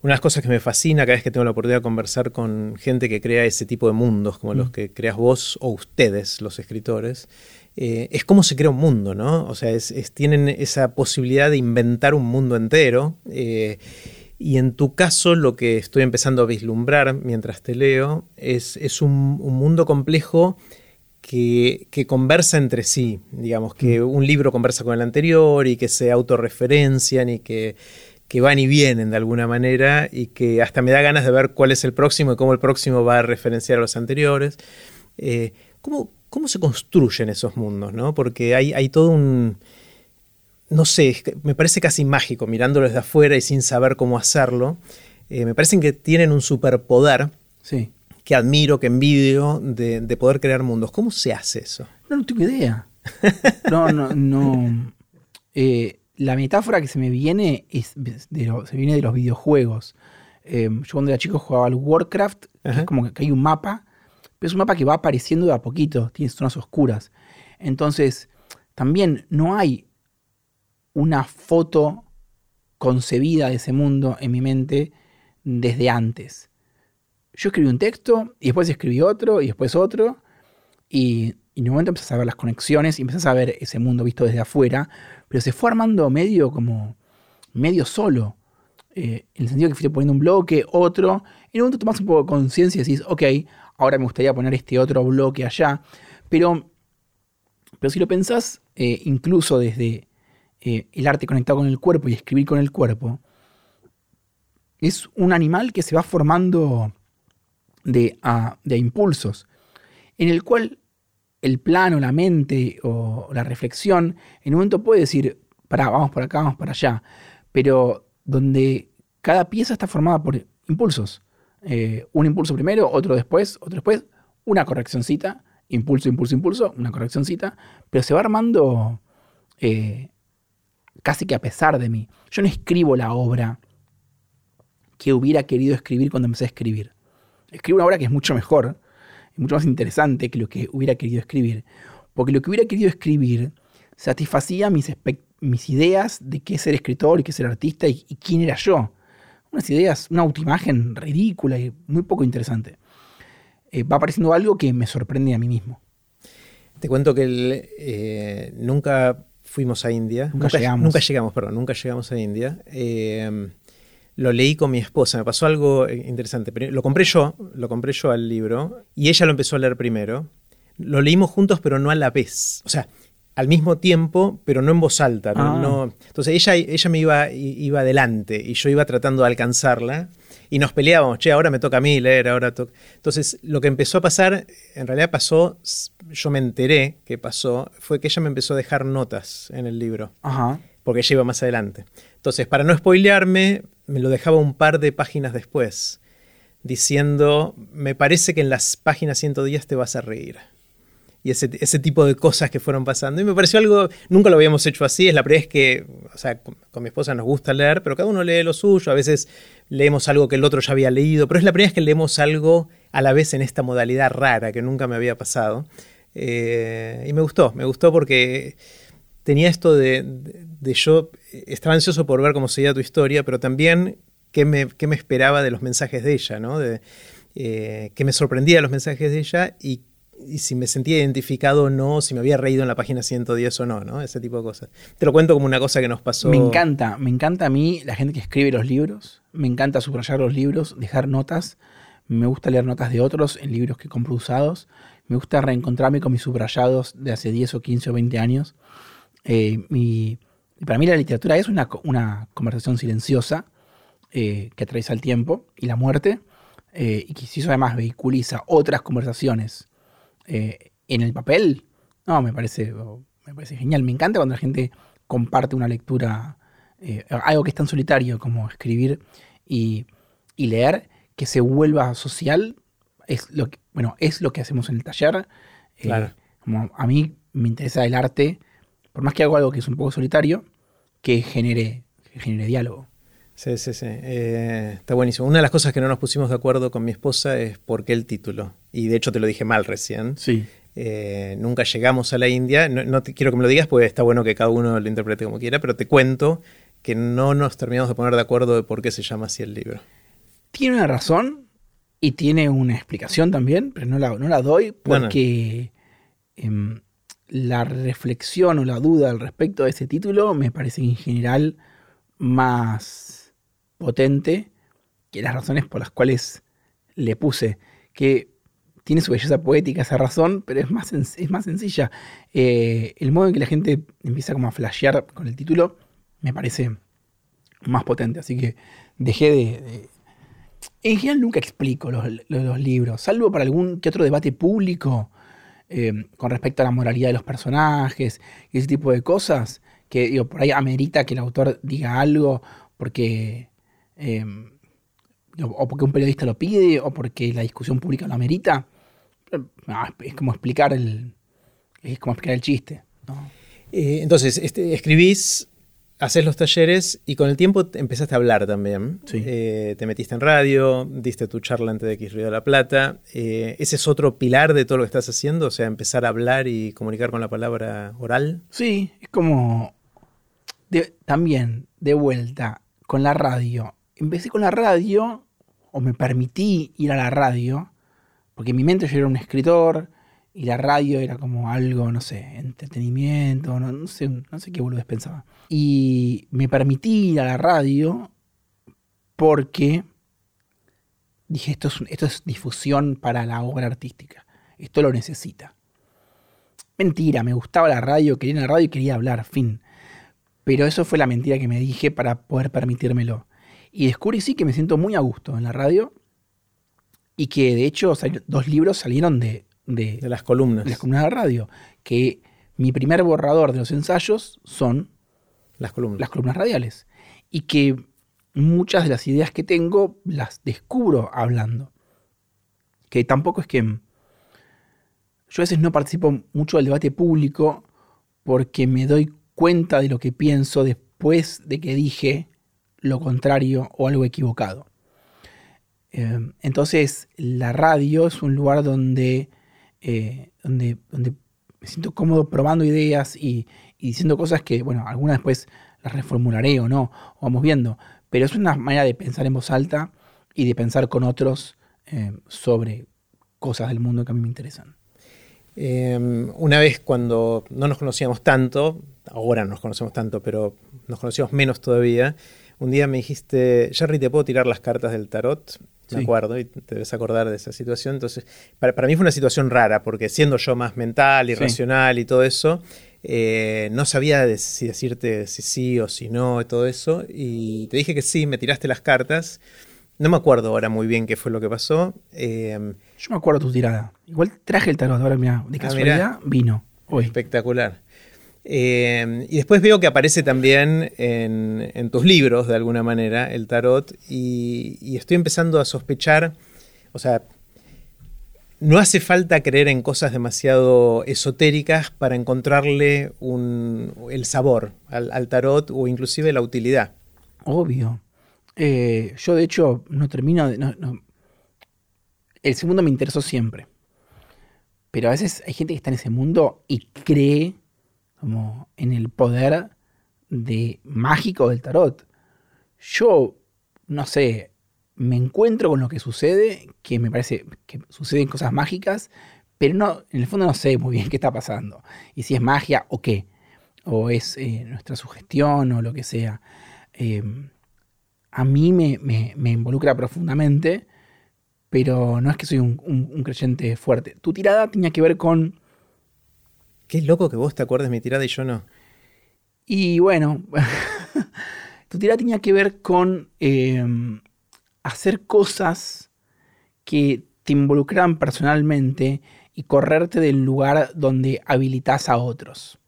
Una de las cosas que me fascina cada vez que tengo la oportunidad de conversar con gente que crea ese tipo de mundos, como los mm. que creas vos o ustedes, los escritores, eh, es cómo se crea un mundo, ¿no? O sea, tienen esa posibilidad de inventar un mundo entero. Eh, y en tu caso, lo que estoy empezando a vislumbrar mientras te leo es, un, mundo complejo que, que, conversa entre sí, digamos, que mm. un libro conversa con el anterior y que se autorreferencian y que que van y vienen de alguna manera y que hasta me da ganas de ver cuál es el próximo y cómo el próximo va a referenciar a los anteriores. Eh, ¿cómo, se construyen esos mundos? ¿no? Porque hay, hay todo un... No sé, me parece casi mágico mirándolo desde afuera y sin saber cómo hacerlo. Eh, me parecen que tienen un superpoder sí. que admiro, que envidio, de, de poder crear mundos. ¿Cómo se hace eso? No, no tengo idea. No, no, no. Eh, la metáfora que se me viene es de se viene de los videojuegos. Em, yo cuando era chico jugaba al Warcraft, que es como que hay un mapa, pero es un mapa que va apareciendo de a poquito, tiene zonas oscuras. Entonces, también no hay una foto concebida de ese mundo en mi mente desde antes. Yo escribí un texto y después escribí otro y después otro y, y en un momento empezás a ver las conexiones y empezás a ver ese mundo visto desde afuera, pero se fue armando medio como, medio solo. Eh, en el sentido que fuiste poniendo un bloque, otro. En un momento tomás un poco de conciencia y decís, ok, ahora me gustaría poner este otro bloque allá. Pero, pero si lo pensás, eh, incluso desde eh, el arte conectado con el cuerpo y escribir con el cuerpo, es un animal que se va formando de, de impulsos, en el cual el plano, la mente o la reflexión, en un momento puede decir, para, vamos por acá, vamos para allá, pero donde cada pieza está formada por impulsos. Eh, un impulso primero, otro después, otro después, una correccioncita, impulso, impulso, impulso, una correccioncita, pero se va armando eh, casi que a pesar de mí. Yo no escribo la obra que hubiera querido escribir cuando empecé a escribir. Escribo una obra que es mucho mejor, mucho más interesante que lo que hubiera querido escribir. Porque lo que hubiera querido escribir satisfacía mis, mis ideas de qué ser escritor y qué ser artista y, quién era yo. Unas ideas, una autoimagen ridícula y muy poco interesante. Eh, va apareciendo algo que me sorprende a mí mismo. Te cuento que eh, nunca fuimos a India. Nunca, llegamos. Nunca llegamos, perdón, nunca llegamos a India. Eh, lo leí con mi esposa, me pasó algo eh, interesante. Lo compré yo, lo compré yo al libro y ella lo empezó a leer primero. Lo leímos juntos, pero no a la vez. O sea, al mismo tiempo, pero no en voz alta. Ah. entonces ella, ella me iba, iba adelante y yo iba tratando de alcanzarla y nos peleábamos, che, ahora me toca a mí leer, ahora toca. Entonces, lo que empezó a pasar, en realidad pasó, yo me enteré que pasó, fue que ella me empezó a dejar notas en el libro. Ajá. Porque ella iba más adelante. Entonces, para no spoilearme, me lo dejaba un par de páginas después, diciendo, me parece que en las páginas 110 te vas a reír. y ese, ese, tipo de cosas que fueron pasando. Y me pareció algo, nunca lo habíamos hecho así, es la primera vez que, o sea, con, mi esposa nos gusta leer, pero cada uno lee lo suyo, a veces leemos algo que el otro ya había leído, pero es la primera vez que leemos algo a la vez en esta modalidad rara que nunca me había pasado. Eh, y me gustó, me gustó porque tenía esto de, de, yo, estaba ansioso por ver cómo seguía tu historia, pero también qué me, qué me esperaba de los mensajes de ella, ¿no? De, eh, que me sorprendía los mensajes de ella y y si me sentía identificado o no, si me había reído en la página 110 o no, ¿no? Ese tipo de cosas. Te lo cuento como una cosa que nos pasó. Me encanta, me encanta a mí la gente que escribe los libros, me encanta subrayar los libros, dejar notas, me gusta leer notas de otros en libros que compro usados, me gusta reencontrarme con mis subrayados de hace 10 o 15 o 20 años. Eh, y, para mí la literatura es una, conversación silenciosa eh, que atraviesa el tiempo y la muerte, eh, y que si eso además vehiculiza otras conversaciones eh, en el papel, no, me parece, me parece genial. Me encanta cuando la gente comparte una lectura, algo que es tan solitario como escribir y, leer, que se vuelva social. Es lo que, bueno, es lo que hacemos en el taller. Como a mí me interesa el arte, por más que hago algo que es un poco solitario, que genere, que genere diálogo. Sí, sí, sí. Eh, está buenísimo. Una de las cosas que no nos pusimos de acuerdo con mi esposa es por qué el título. Y de hecho te lo dije mal recién. Sí. Eh, nunca llegamos a la India. No, quiero que me lo digas porque está bueno que cada uno lo interprete como quiera, pero te cuento que no nos terminamos de poner de acuerdo de por qué se llama así el libro. Tiene una razón y tiene una explicación también, pero no la, no la doy porque em, la reflexión o la duda al respecto de ese título me parece en general más potente que las razones por las cuales le puse. Que tiene su belleza poética esa razón, pero es más, es más sencilla. Eh, el modo en que la gente empieza como a flashear con el título me parece más potente. Así que dejé de... En general nunca explico los, libros, salvo para algún que otro debate público eh, con respecto a la moralidad de los personajes y ese tipo de cosas, que digo, por ahí amerita que el autor diga algo porque Em, o porque un periodista lo pide, o porque la discusión pública lo amerita. Ah, es como explicar el, es como explicar el chiste. Eh, entonces, este, escribís, haces los talleres y con el tiempo empezaste a hablar también. Eh, te metiste en radio, diste tu charla antes de X Río de la Plata. Eh, ¿Ese es otro pilar de todo lo que estás haciendo? O sea, empezar a hablar y comunicar con la palabra oral. Sí, es como también de vuelta con la radio empecé con la radio, o me permití ir a la radio, porque en mi mente yo era un escritor y la radio era como algo, no sé, entretenimiento, no, sé, no sé qué boludez pensaba. Y me permití ir a la radio porque dije, esto es, esto es difusión para la obra artística, esto lo necesita. Mentira, me gustaba la radio, quería ir a la radio y quería hablar, fin. Pero eso fue la mentira que me dije para poder permitírmelo. Y descubrí sí que me siento muy a gusto en la radio y que de hecho dos libros salieron de, de, las columnas. De las columnas de radio. Que mi primer borrador de los ensayos son las columnas. las columnas radiales. Y que muchas de las ideas que tengo las descubro hablando. Que tampoco es que... Yo a veces no participo mucho del debate público porque me doy cuenta de lo que pienso después de que dije lo contrario o algo equivocado. Eh, entonces, la radio es un lugar donde, eh, donde, donde, me siento cómodo probando ideas y, diciendo cosas que, bueno, algunas después las reformularé o no, o vamos viendo, pero es una manera de pensar en voz alta y de pensar con otros eh, sobre cosas del mundo que a mí me interesan. una vez cuando no nos conocíamos tanto, ahora nos conocemos tanto, pero nos conocíamos menos todavía, un día me dijiste, Jerry, ¿te puedo tirar las cartas del tarot? Me acuerdo, y te debes acordar de esa situación. Entonces, para, mí fue una situación rara, porque siendo yo más mental y racional y todo eso, eh, no sabía si decirte si sí o si no y todo eso. Y te dije que sí, me tiraste las cartas. No me acuerdo ahora muy bien qué fue lo que pasó. Em, yo me acuerdo tu tirada. Igual traje el tarot, ahora mira, de ah, casualidad vino hoy. Espectacular. Eh, y después veo que aparece también en, tus libros, de alguna manera, el tarot, y, estoy empezando a sospechar, o sea, no hace falta creer en cosas demasiado esotéricas para encontrarle el sabor al, tarot o inclusive la utilidad. Obvio. Eh, yo de hecho no termino de... El segundo me interesó siempre. Pero a veces hay gente que está en ese mundo y cree como en el poder de mágico del tarot. Yo, no sé, me encuentro con lo que sucede, que me parece que suceden cosas mágicas, pero no, en el fondo no sé muy bien qué está pasando. Y si es magia o qué. O es eh, nuestra sugestión o lo que sea. Eh, a mí me, involucra profundamente, pero no es que soy un, creyente fuerte. Tu tirada tenía que ver con... Qué loco que vos te acuerdes mi tirada y yo no. Y bueno, tu tirada tenía que ver con eh, hacer cosas que te involucran personalmente y correrte del lugar donde habilitas a otros.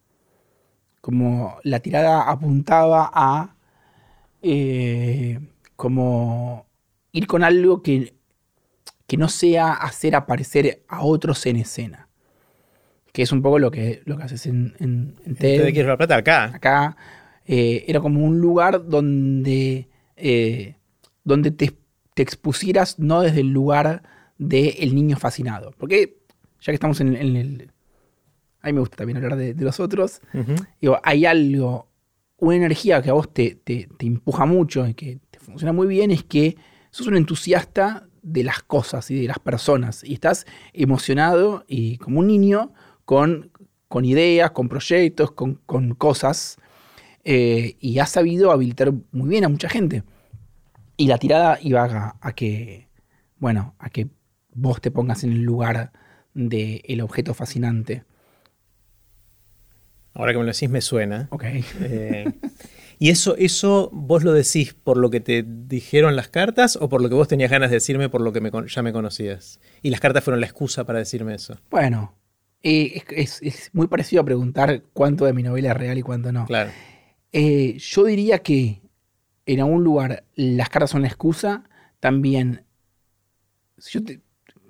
Como la tirada apuntaba a eh, como ir con algo que, que no sea hacer aparecer a otros en escena. Que es un poco lo que, lo que haces en, en, en TED. la plata acá. Acá. Eh, era como un lugar donde, eh, donde te te expusieras no desde el lugar del niño fascinado. Porque ya que estamos en, el... A mí me gusta también hablar de, los otros. Digo, hay algo, una energía que a vos te, te, empuja mucho y que te funciona muy bien, es que sos un entusiasta de las cosas y de las personas. Y estás emocionado y como un niño con, con ideas, con proyectos, con, cosas. Eh, y has sabido habilitar muy bien a mucha gente. Y la tirada iba a, que, bueno, a que vos te pongas en el lugar del objeto fascinante. Ahora que me lo decís me suena. Ok. Eh, ¿Y eso, eso vos lo decís por lo que te dijeron las cartas o por lo que vos tenías ganas de decirme por lo que ya me conocías? Y las cartas fueron la excusa para decirme eso. Bueno, eh, es, muy parecido a preguntar cuánto de mi novela es real y cuánto no. Claro. Eh, yo diría que en algún lugar las cartas son la excusa, también si yo,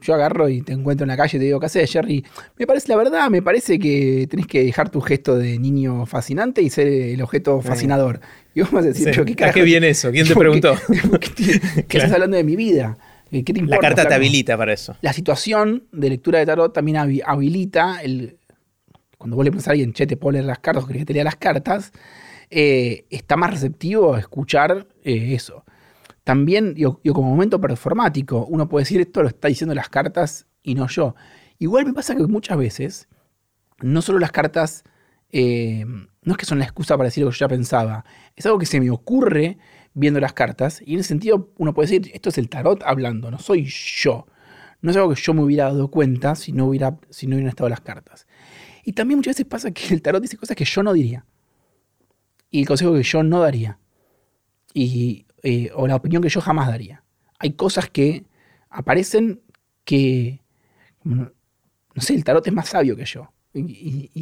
yo agarro y te encuentro en la calle y te digo, ¿qué haces, Jerry? Me parece la verdad, me parece que tenés que dejar tu gesto de niño fascinante y ser el objeto fascinador. Y vos vas a decir, ¿qué ¿A qué viene eso? ¿Quién te preguntó? ¿Qué, estás hablando de mi vida? ¿Qué te importa? La carta te habilita para eso. La situación de lectura de tarot también habilita el. Cuando vos le pones a alguien, che, te puedo leer las cartas, o querés que te lea las cartas, eh, está más receptivo a escuchar eh, eso. También, yo, como momento performático, uno puede decir esto lo está diciendo las cartas y no yo. Igual me pasa que muchas veces, no solo las cartas, eh, no es que son la excusa para decir lo que yo ya pensaba, es algo que se me ocurre viendo las cartas, y en ese sentido uno puede decir, esto es el tarot hablando, no soy yo. No es algo que yo me hubiera dado cuenta si no, hubiera, si no hubieran estado las cartas. Y también muchas veces pasa que el tarot dice cosas que yo no diría y el consejo que yo no daría. Y, eh, o la opinión que yo jamás daría. Hay cosas que aparecen que, no sé, el tarot es más sabio que yo. Y,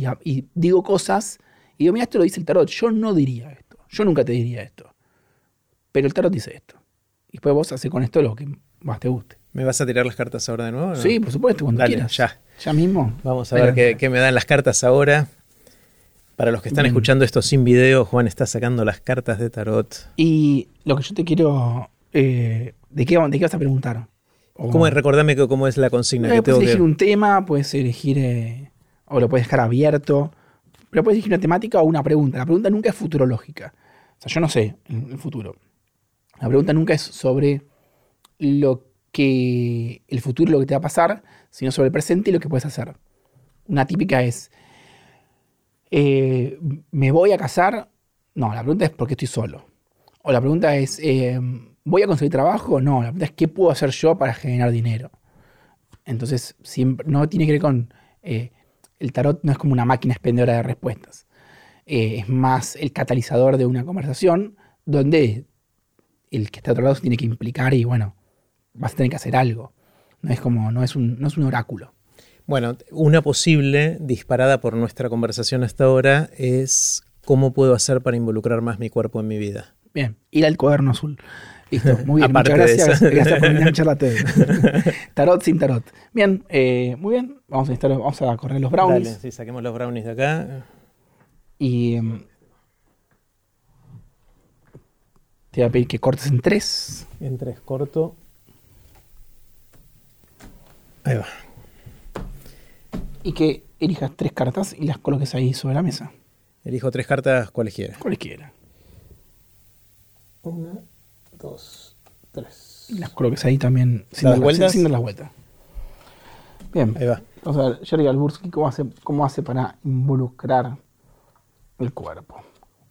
digo cosas y digo, mira, esto lo dice el tarot. Yo no diría esto. Yo nunca te diría esto. Pero el tarot dice esto. Y después vos haces con esto lo que más te guste. ¿Me vas a tirar las cartas ahora de nuevo? Sí, por supuesto, cuando quieras. Ya. Ya mismo. Vamos a ver qué, qué, me dan las cartas ahora. Para los que están escuchando esto sin video, Juan está sacando las cartas de tarot. Y lo que yo te quiero. Eh, ¿de, qué, ¿De qué vas a preguntar? ¿Cómo es? Recordame cómo es la consigna. Eh, puedes elegir un tema, puedes elegir. Eh, o lo puedes dejar abierto. Pero puedes elegir una temática o una pregunta. La pregunta nunca es futurológica. O sea, yo no sé el futuro. La pregunta nunca es sobre lo que. el futuro, lo que te va a pasar, sino sobre el presente y lo que puedes hacer. Una típica es eh, ¿me voy a casar? No, la pregunta es ¿por qué estoy solo? O la pregunta es eh, ¿voy a conseguir trabajo? No, la pregunta es ¿qué puedo hacer yo para generar dinero? Entonces, siempre, no tiene que ver con... Eh, el tarot no es como una máquina expendedora de respuestas. es más el catalizador de una conversación donde el que está a otro lado se tiene que implicar y bueno, vas a tener que hacer algo. No es como, no es un, no es un oráculo. Bueno, una posible disparada por nuestra conversación hasta ahora es cómo puedo hacer para involucrar más mi cuerpo en mi vida. Bien, ir al cuaderno azul. Listo, muy bien. Aparte Muchas gracias. Gracias por venir a charla tarot sin tarot. Bien, eh, muy bien. Vamos a, necesitar- vamos a correr los brownies. Dale, sí, saquemos los brownies de acá. Y em, te voy a pedir que cortes en tres. En tres corto. Ahí va. Y que elijas tres cartas y las coloques ahí sobre la mesa. Elijo tres cartas cualesquiera. Cualquiera. Una, dos, tres. Y las coloques ahí también sin, ¿Das dar, vueltas? sin dar las vueltas. Bien. Ahí va. Vamos a ver, Jerry Galbursky, ¿cómo hace, ¿cómo hace para involucrar el cuerpo?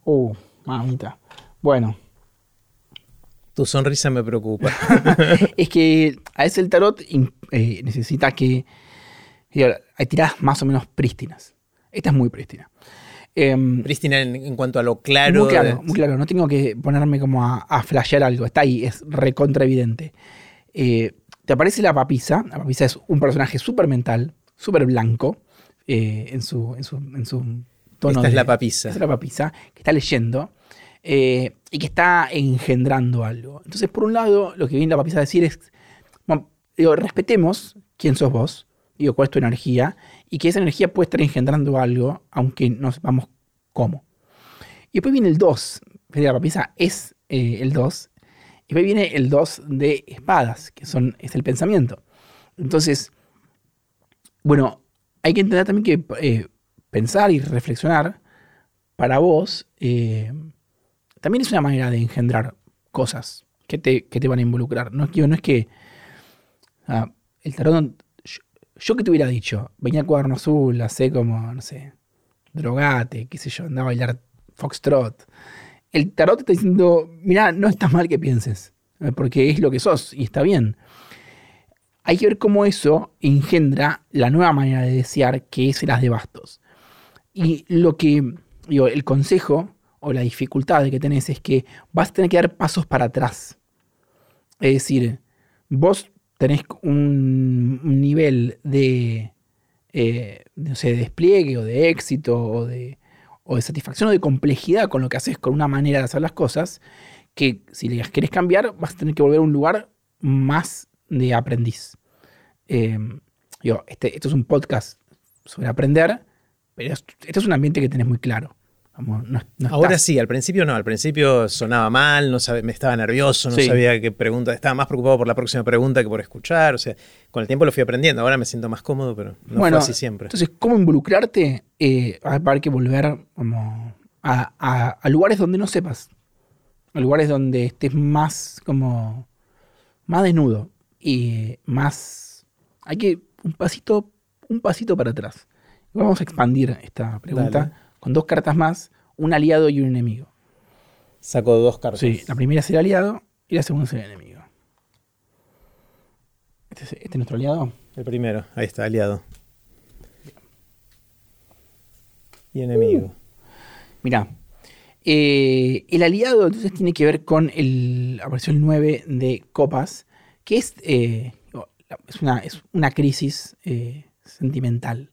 Uh, mamita. Bueno, Tu sonrisa me preocupa. es que a veces el tarot eh, necesita que. digo, hay tiradas más o menos prístinas. Esta es muy prístina. Em, Pristina en, en cuanto a lo claro. muy claro, de- muy claro. No tengo que ponerme como a, a flashear algo. Está ahí, es recontra evidente. Eh, te aparece la papisa. La papisa es un personaje súper mental, súper blanco, eh, en, su, en, su, en su tono Esta es la papisa. Esta es la papisa, que está leyendo eh, y que está engendrando algo. Entonces, por un lado, lo que viene la papisa a decir es, bueno, digo, respetemos quién sos vos, digo, cuál es tu energía, y que esa energía puede estar engendrando algo, aunque no sepamos cómo. Y después viene el 2, la papisa es eh, el 2, y después viene el 2 de espadas, que son, es el pensamiento. Entonces, bueno, hay que entender también que eh, pensar y reflexionar para vos eh, también es una manera de engendrar cosas que te, que te van a involucrar. No, no es que ah, el tarot, yo, que te hubiera dicho, venía a cuaderno azul, hacé como, no sé, drogate, qué sé yo, andaba a bailar foxtrot. El tarot te está diciendo, mira, no está mal que pienses, eh, porque es lo que sos y está bien. Hay que ver cómo eso engendra la nueva manera de desear que es las de bastos. Y lo que, digo, el consejo o la dificultad que tenés es que vas a tener que dar pasos para atrás. Es decir, vos tenés un, nivel de, eh, no sé, de despliegue o de éxito o de, o de satisfacción o de complejidad con lo que haces con una manera de hacer las cosas, que si las querés cambiar vas a tener que volver a un lugar más de aprendiz. Eh, este, esto es un podcast sobre aprender, pero es- este es un ambiente que tenés muy claro. Como no- no Ahora estás- sí, al principio no, al principio sonaba mal, no sabe- me estaba nervioso, no Sí. sabía qué pregunta, estaba más preocupado por la próxima pregunta que por escuchar, o sea, con el tiempo lo fui aprendiendo, ahora me siento más cómodo, pero no bueno, fue así siempre. Entonces, ¿cómo involucrarte? Eh, va a haber que volver como a, a- a lugares donde no sepas. A lugares donde estés más como más desnudo y más. Hay que un pasito, un pasito para atrás. Vamos a expandir esta pregunta Dale. Con dos cartas más, un aliado y un enemigo. Saco dos cartas. Sí, la primera es el aliado y la segunda es el enemigo. Este es, este es nuestro aliado. El primero, ahí está, aliado. Y enemigo. Mirá, eh, el aliado entonces tiene que ver con el, apareció el 9 de copas, que es, eh, es, una, es una crisis eh, sentimental.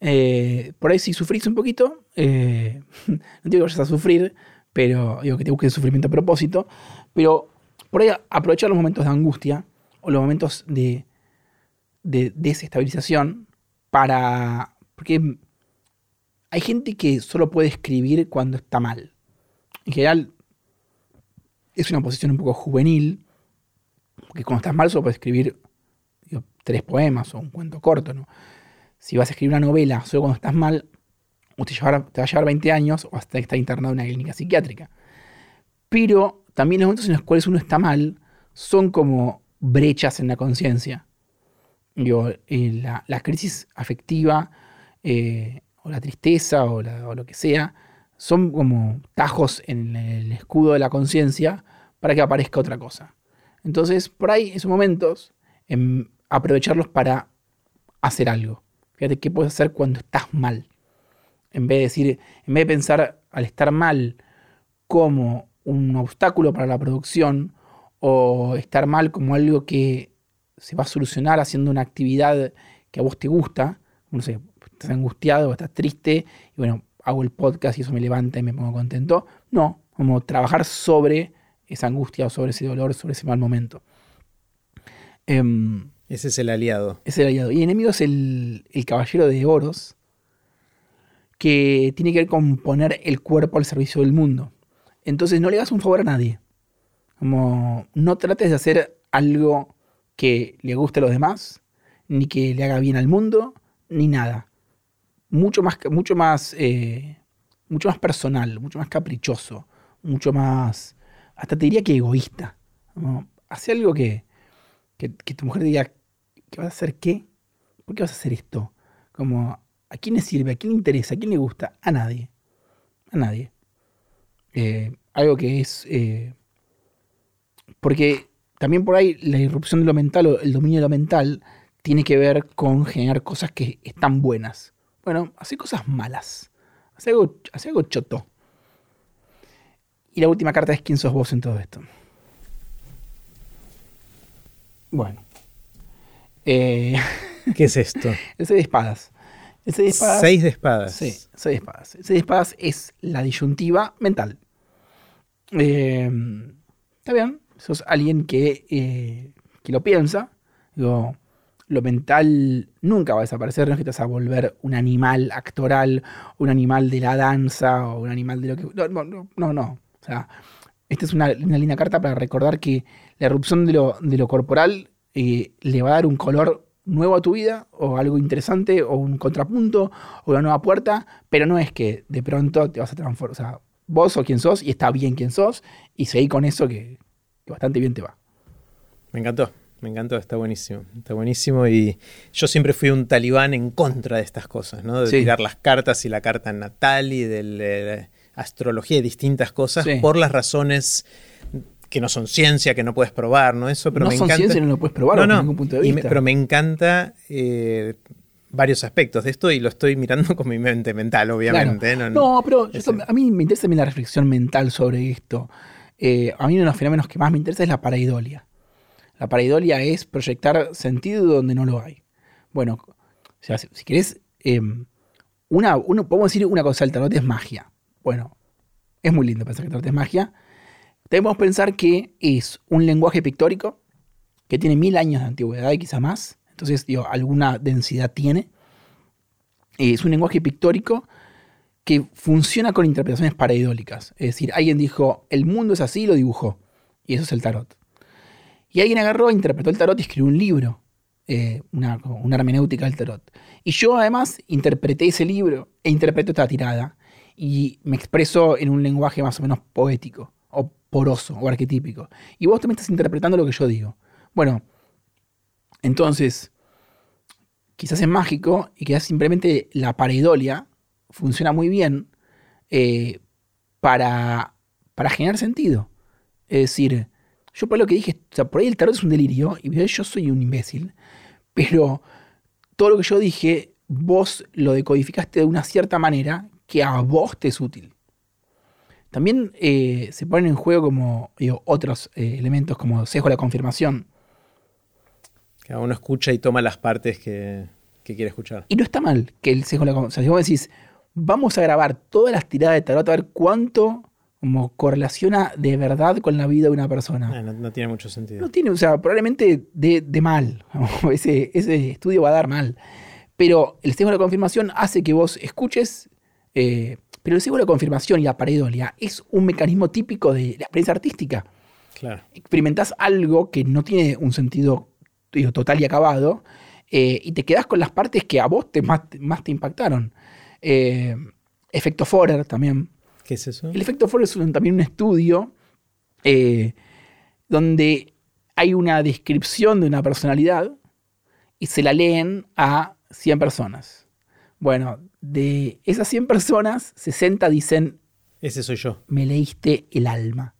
Eh, por ahí si sufrís un poquito, eh, no digo que vayas a sufrir, pero digo que te busques sufrimiento a propósito, pero por ahí aprovechar los momentos de angustia o los momentos de, de desestabilización para... Porque hay gente que solo puede escribir cuando está mal. En general, es una posición un poco juvenil, porque cuando estás mal solo puedes escribir tres poemas o un cuento corto. ¿no? Si vas a escribir una novela solo cuando estás mal, te, llevar- te va a llevar 20 años o hasta estar internado en una clínica psiquiátrica. Pero también los momentos en los cuales uno está mal son como brechas en la conciencia. Eh, la, la crisis afectiva eh, o la tristeza o, lo que sea son como tajos en el escudo de la conciencia para que aparezca otra cosa. Entonces, por ahí, esos momentos, aprovecharlos para hacer algo. Fíjate qué puedes hacer cuando estás mal. En vez de decir, en vez de pensar al estar mal como un obstáculo para la producción o estar mal como algo que se va a solucionar haciendo una actividad que a vos te gusta, no sé, estás angustiado o estás triste y bueno, hago el podcast y eso me levanta y me pongo contento. No, como trabajar sobre esa angustia o sobre ese dolor, sobre ese mal momento. Em, ese es el aliado. Es el aliado. Y enemigo es el, el caballero de oros, que tiene que ver con poner el cuerpo al servicio del mundo. Entonces no le hagas un favor a nadie. Como no trates de hacer algo que le guste a los demás, ni que le haga bien al mundo, ni nada. Mucho más, mucho más, eh, mucho más personal, mucho más caprichoso, mucho más, hasta te diría que egoísta. hace algo que, que, tu mujer diga, ¿qué vas a hacer qué? ¿Por qué vas a hacer esto? Como, ¿a quién le sirve? ¿A quién le interesa? ¿A quién le gusta? A nadie. A nadie. Eh, algo que es... Eh, porque también por ahí la irrupción de lo mental o el dominio de lo mental tiene que ver con generar cosas que están buenas. Bueno, hace cosas malas. Hace algo, hace algo choto. Y la última carta es quién sos vos en todo esto. Bueno. Eh, ¿Qué es esto? El 6 de espadas. El 6 de espadas. 6 de espadas. Sí, 6 de espadas. El 6 de espadas es la disyuntiva mental. Eh, está bien, sos alguien que, eh, que lo piensa. Digo, lo mental nunca va a desaparecer, no es que te vas a volver un animal actoral, un animal de la danza o un animal de lo que... No, no, no. no. O sea, esta es una, una, linda carta para recordar que la erupción de lo, de lo corporal eh, le va a dar un color nuevo a tu vida, o algo interesante, o un contrapunto, o una nueva puerta, pero no es que de pronto te vas a transformar. O sea, vos o quien sos, y está bien quien sos, y seguí con eso que, bastante bien te va. Me encantó, me encantó, está buenísimo, está buenísimo y yo siempre fui un talibán en contra de estas cosas, ¿no? De tirar las cartas y la carta natal y de la astrología y distintas cosas por las razones que no son ciencia, que no puedes probar, ¿no? Eso, pero no me son encanta. ciencia, no lo puedes probar no, ningún punto de vista. pero me encanta eh, varios aspectos de esto y lo estoy mirando con mi mente mental, obviamente. No, pero a mí me interesa la reflexión mental sobre esto. Eh, a mí uno de los fenómenos que más me interesa es la paraidolia. La paraidolia es proyectar sentido donde no lo hay. Bueno, o sea, si, querés, em, una, uno, podemos decir una cosa, el tarot es magia. Bueno, es muy lindo pensar que el tarot es magia. Debemos pensar que es un lenguaje pictórico que tiene mil años de antigüedad y quizá más entonces, alguna densidad tiene. Es un lenguaje pictórico que funciona con interpretaciones paraidólicas. Es decir, alguien dijo, el mundo es así, y lo dibujó. Y eso es el tarot. Y alguien agarró, interpretó el tarot y escribió un libro, eh, una, una, hermenéutica del tarot. Y yo además interpreté ese libro e interpreto esta tirada. Y me expreso en un lenguaje más o menos poético, poroso, o arquetípico. Y vos también estás interpretando lo que yo digo. Bueno, entonces, quizás es mágico y quizás simplemente la pareidolia funciona muy bien eh, para, para generar sentido. Es decir, yo por lo que dije, o sea, por ahí el tarot es un delirio y yo soy un imbécil, pero todo lo que yo dije, vos lo decodificaste de una cierta manera que a vos te es útil. También eh, se ponen en juego como otros eh, elementos como sesgo de la confirmación, cada uno escucha y toma las partes que, quiere escuchar. Y no está mal que el sesgo la O sea, si vos decís, vamos a grabar todas las tiradas de tarot a ver cuánto como correlaciona de verdad con la vida de una persona. Ah, no, tiene mucho sentido. No tiene, o sea, probablemente de, mal. Ese, ese, estudio va a dar mal. Pero el sesgo de la confirmación hace que vos escuches. Eh, pero el sesgo de confirmación y la pareidolia es un mecanismo típico de la experiencia artística. Claro. Experimentás algo que no tiene un sentido total y acabado, eh, y te quedas con las partes que a vos te, más, te impactaron. Eh, efecto Forer también. ¿Qué es eso? El efecto Forer es también un estudio eh, donde hay una descripción de una personalidad y se la leen a 100 personas. Bueno, de esas 100 personas, 60 dicen... Ese soy yo. Me leíste el alma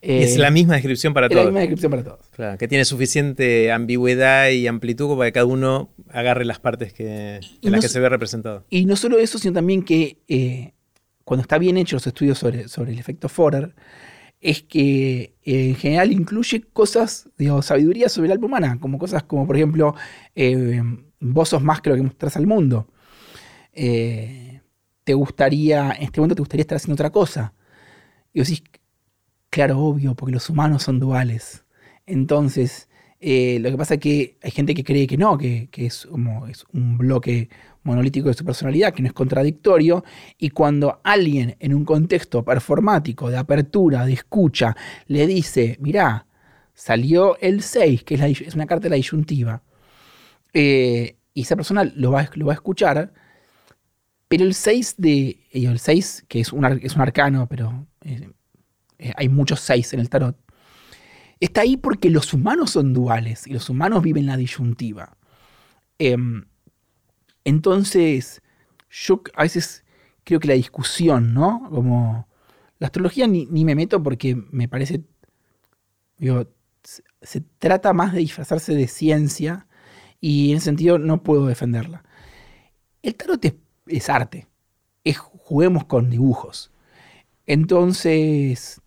es la misma descripción para todos. Es la misma descripción para todos. Claro, que tiene suficiente ambigüedad y amplitud para que cada uno agarre las partes que, en las que se ve representado. Y no solo eso, sino también que eh, cuando está bien hecho los estudios sobre, sobre el efecto Forer, es que eh, en general incluye cosas, digo, sabiduría sobre el alma humana, como cosas como, por ejemplo, eh, vos sos más que lo que mostras al mundo. Te gustaría, en este momento te gustaría estar haciendo otra cosa. Y vos decís, Claro, obvio, porque los humanos son duales. Entonces, eh, lo que pasa es que hay gente que cree que no, que, que es como es un bloque monolítico de su personalidad, que no es contradictorio, y cuando alguien en un contexto performático, de apertura, de escucha, le dice, mirá, salió el 6, que es, es una carta de la disyuntiva, eh, y esa persona lo va, lo va a escuchar, pero el 6 de. El 6, que es un, es un arcano, pero eh, eh, hay muchos 6 en el tarot. Está ahí porque los humanos son duales y los humanos viven la disyuntiva. Em, entonces, yo a veces creo que la discusión, ¿no? Como. La astrología ni, ni me meto porque me parece. Digo, se trata más de disfrazarse de ciencia y en ese sentido no puedo defenderla. El tarot es es arte. Es, juguemos con dibujos. Entonces,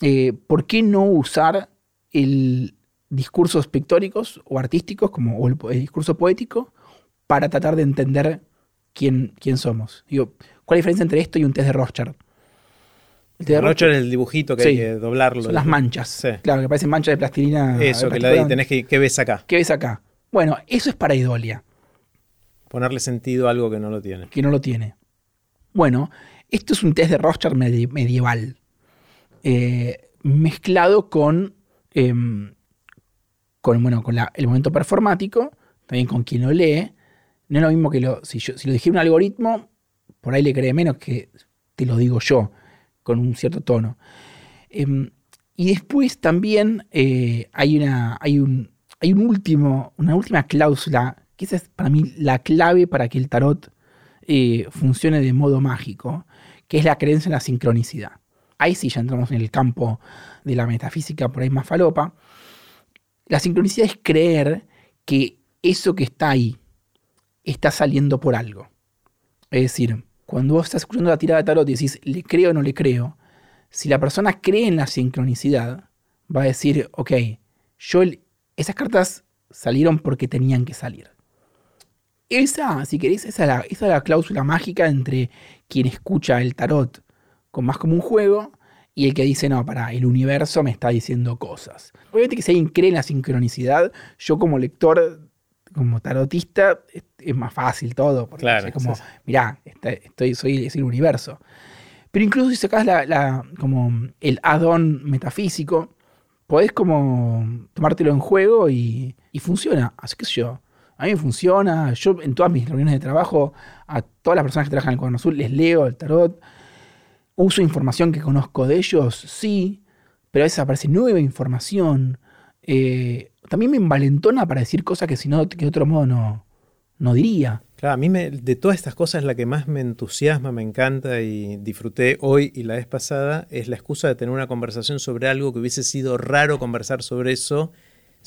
eh, ¿por qué no usar el discursos pictóricos o artísticos, como o el, discurso poético, para tratar de entender quién, quién somos? Digo, ¿Cuál es la diferencia entre esto y un test de Rothschild? El test de Rothschild es el dibujito que hay que doblarlo. Son las manchas. Claro, que parecen manchas de plastilina. Eso, que la tenés que. ¿Qué ves acá? ¿Qué ves acá? Bueno, eso es para Idolia. Ponerle sentido a algo que no lo tiene. Que no lo tiene. Bueno, esto es un test de roster medieval. Eh, mezclado con, em, con, bueno, con el momento performático, también con quien lo lee. No es lo mismo que si, yo, si lo dijera un algoritmo, por ahí le cree menos que te lo digo yo, con un cierto tono. Em, y después también eh, hay, una, hay, un, hay un último, una última cláusula que esa es para mí la clave para que el tarot eh, funcione de modo mágico, que es la creencia en la sincronicidad. Ahí sí ya entramos en el campo de la metafísica, por ahí más falopa. La sincronicidad es creer que eso que está ahí está saliendo por algo. Es decir, cuando vos estás escuchando la tirada de tarot y decís, ¿le creo o no le creo? Si la persona cree en la sincronicidad, va a decir, ok, yo esas cartas salieron porque tenían que salir. Esa, si queréis, esa es, la, cláusula mágica entre quien escucha el tarot con más como un juego y el que dice, no, para, el universo me está diciendo cosas. Obviamente que si alguien cree en la sincronicidad, yo como lector, como tarotista, es, más fácil todo. Porque claro, es como, mirá, estoy, soy es el universo. Pero incluso si sacás la, como el add-on metafísico, podés como tomártelo en juego y, y funciona. Así que yo a mí me funciona. Yo en todas mis reuniones de trabajo, a todas las personas que trabajan en el Cuaderno Azul, les leo el tarot. Uso información que conozco de ellos, sí, pero a veces aparece nueva información. Eh, también me envalentona para decir cosas que si no, que de otro modo no, no diría. Claro, a mí me, de todas estas cosas la que más me entusiasma, me encanta y disfruté hoy y la vez pasada es la excusa de tener una conversación sobre algo que hubiese sido raro conversar sobre eso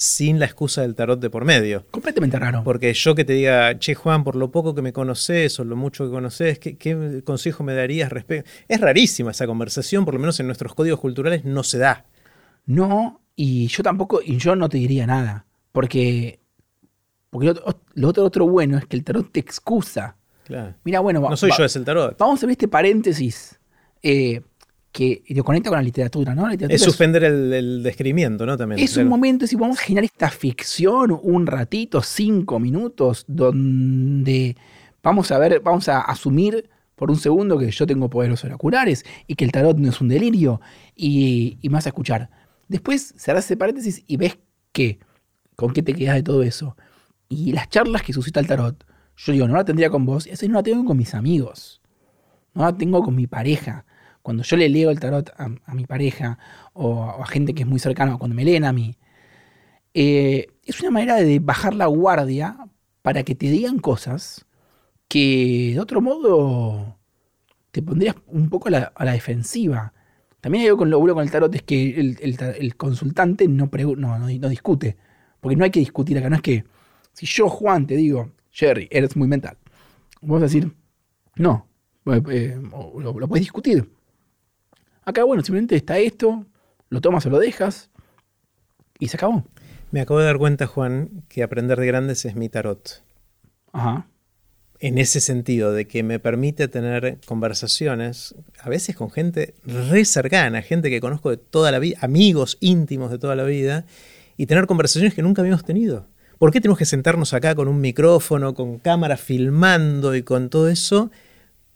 sin la excusa del tarot de por medio. Completamente raro. Porque yo que te diga, che Juan, por lo poco que me conoces o lo mucho que conoces, ¿qué, consejo me darías respecto? Es rarísima esa conversación, por lo menos en nuestros códigos culturales no se da. No, y yo tampoco, y yo no te diría nada, porque, porque lo, otro, otro bueno es que el tarot te excusa. Claro. Mira, bueno, no soy yo, es el tarot. Vamos a ver este paréntesis. Eh, que lo conecta con la literatura, ¿no? es suspender el, describimiento, ¿no? También. Es un momento, si vamos a generar esta ficción un ratito, cinco minutos, donde vamos a ver, vamos a asumir por un segundo que yo tengo poderes oraculares y que el tarot no es un delirio y, y vas a escuchar. Después cerrás ese paréntesis y ves que, con qué te quedas de todo eso. Y las charlas que suscita el tarot, yo digo, no la tendría con vos, y así no la tengo con mis amigos, no la tengo con mi pareja cuando yo le leo el tarot a, mi pareja o a, gente que es muy cercana, o cuando me leen a mí, eh, es una manera de bajar la guardia para que te digan cosas que de otro modo te pondrías un poco a la, defensiva. También algo con lo bueno con el tarot es que el, consultante no, no, no, discute. Porque no hay que discutir acá. No es que si yo, Juan, te digo, Jerry, eres muy mental. Vamos a decir, no, eh, eh, lo, lo puedes discutir. Acá, bueno, simplemente está esto, lo tomas o lo dejas y se acabó. Me acabo de dar cuenta, Juan, que aprender de grandes es mi tarot. Ajá. en ese sentido, de que me permite tener conversaciones, a veces con gente re cercana, gente que conozco de toda la vida, amigos íntimos de toda la vida, y tener conversaciones que nunca habíamos tenido. ¿Por qué tenemos que sentarnos acá con un micrófono, con cámara filmando y con todo eso?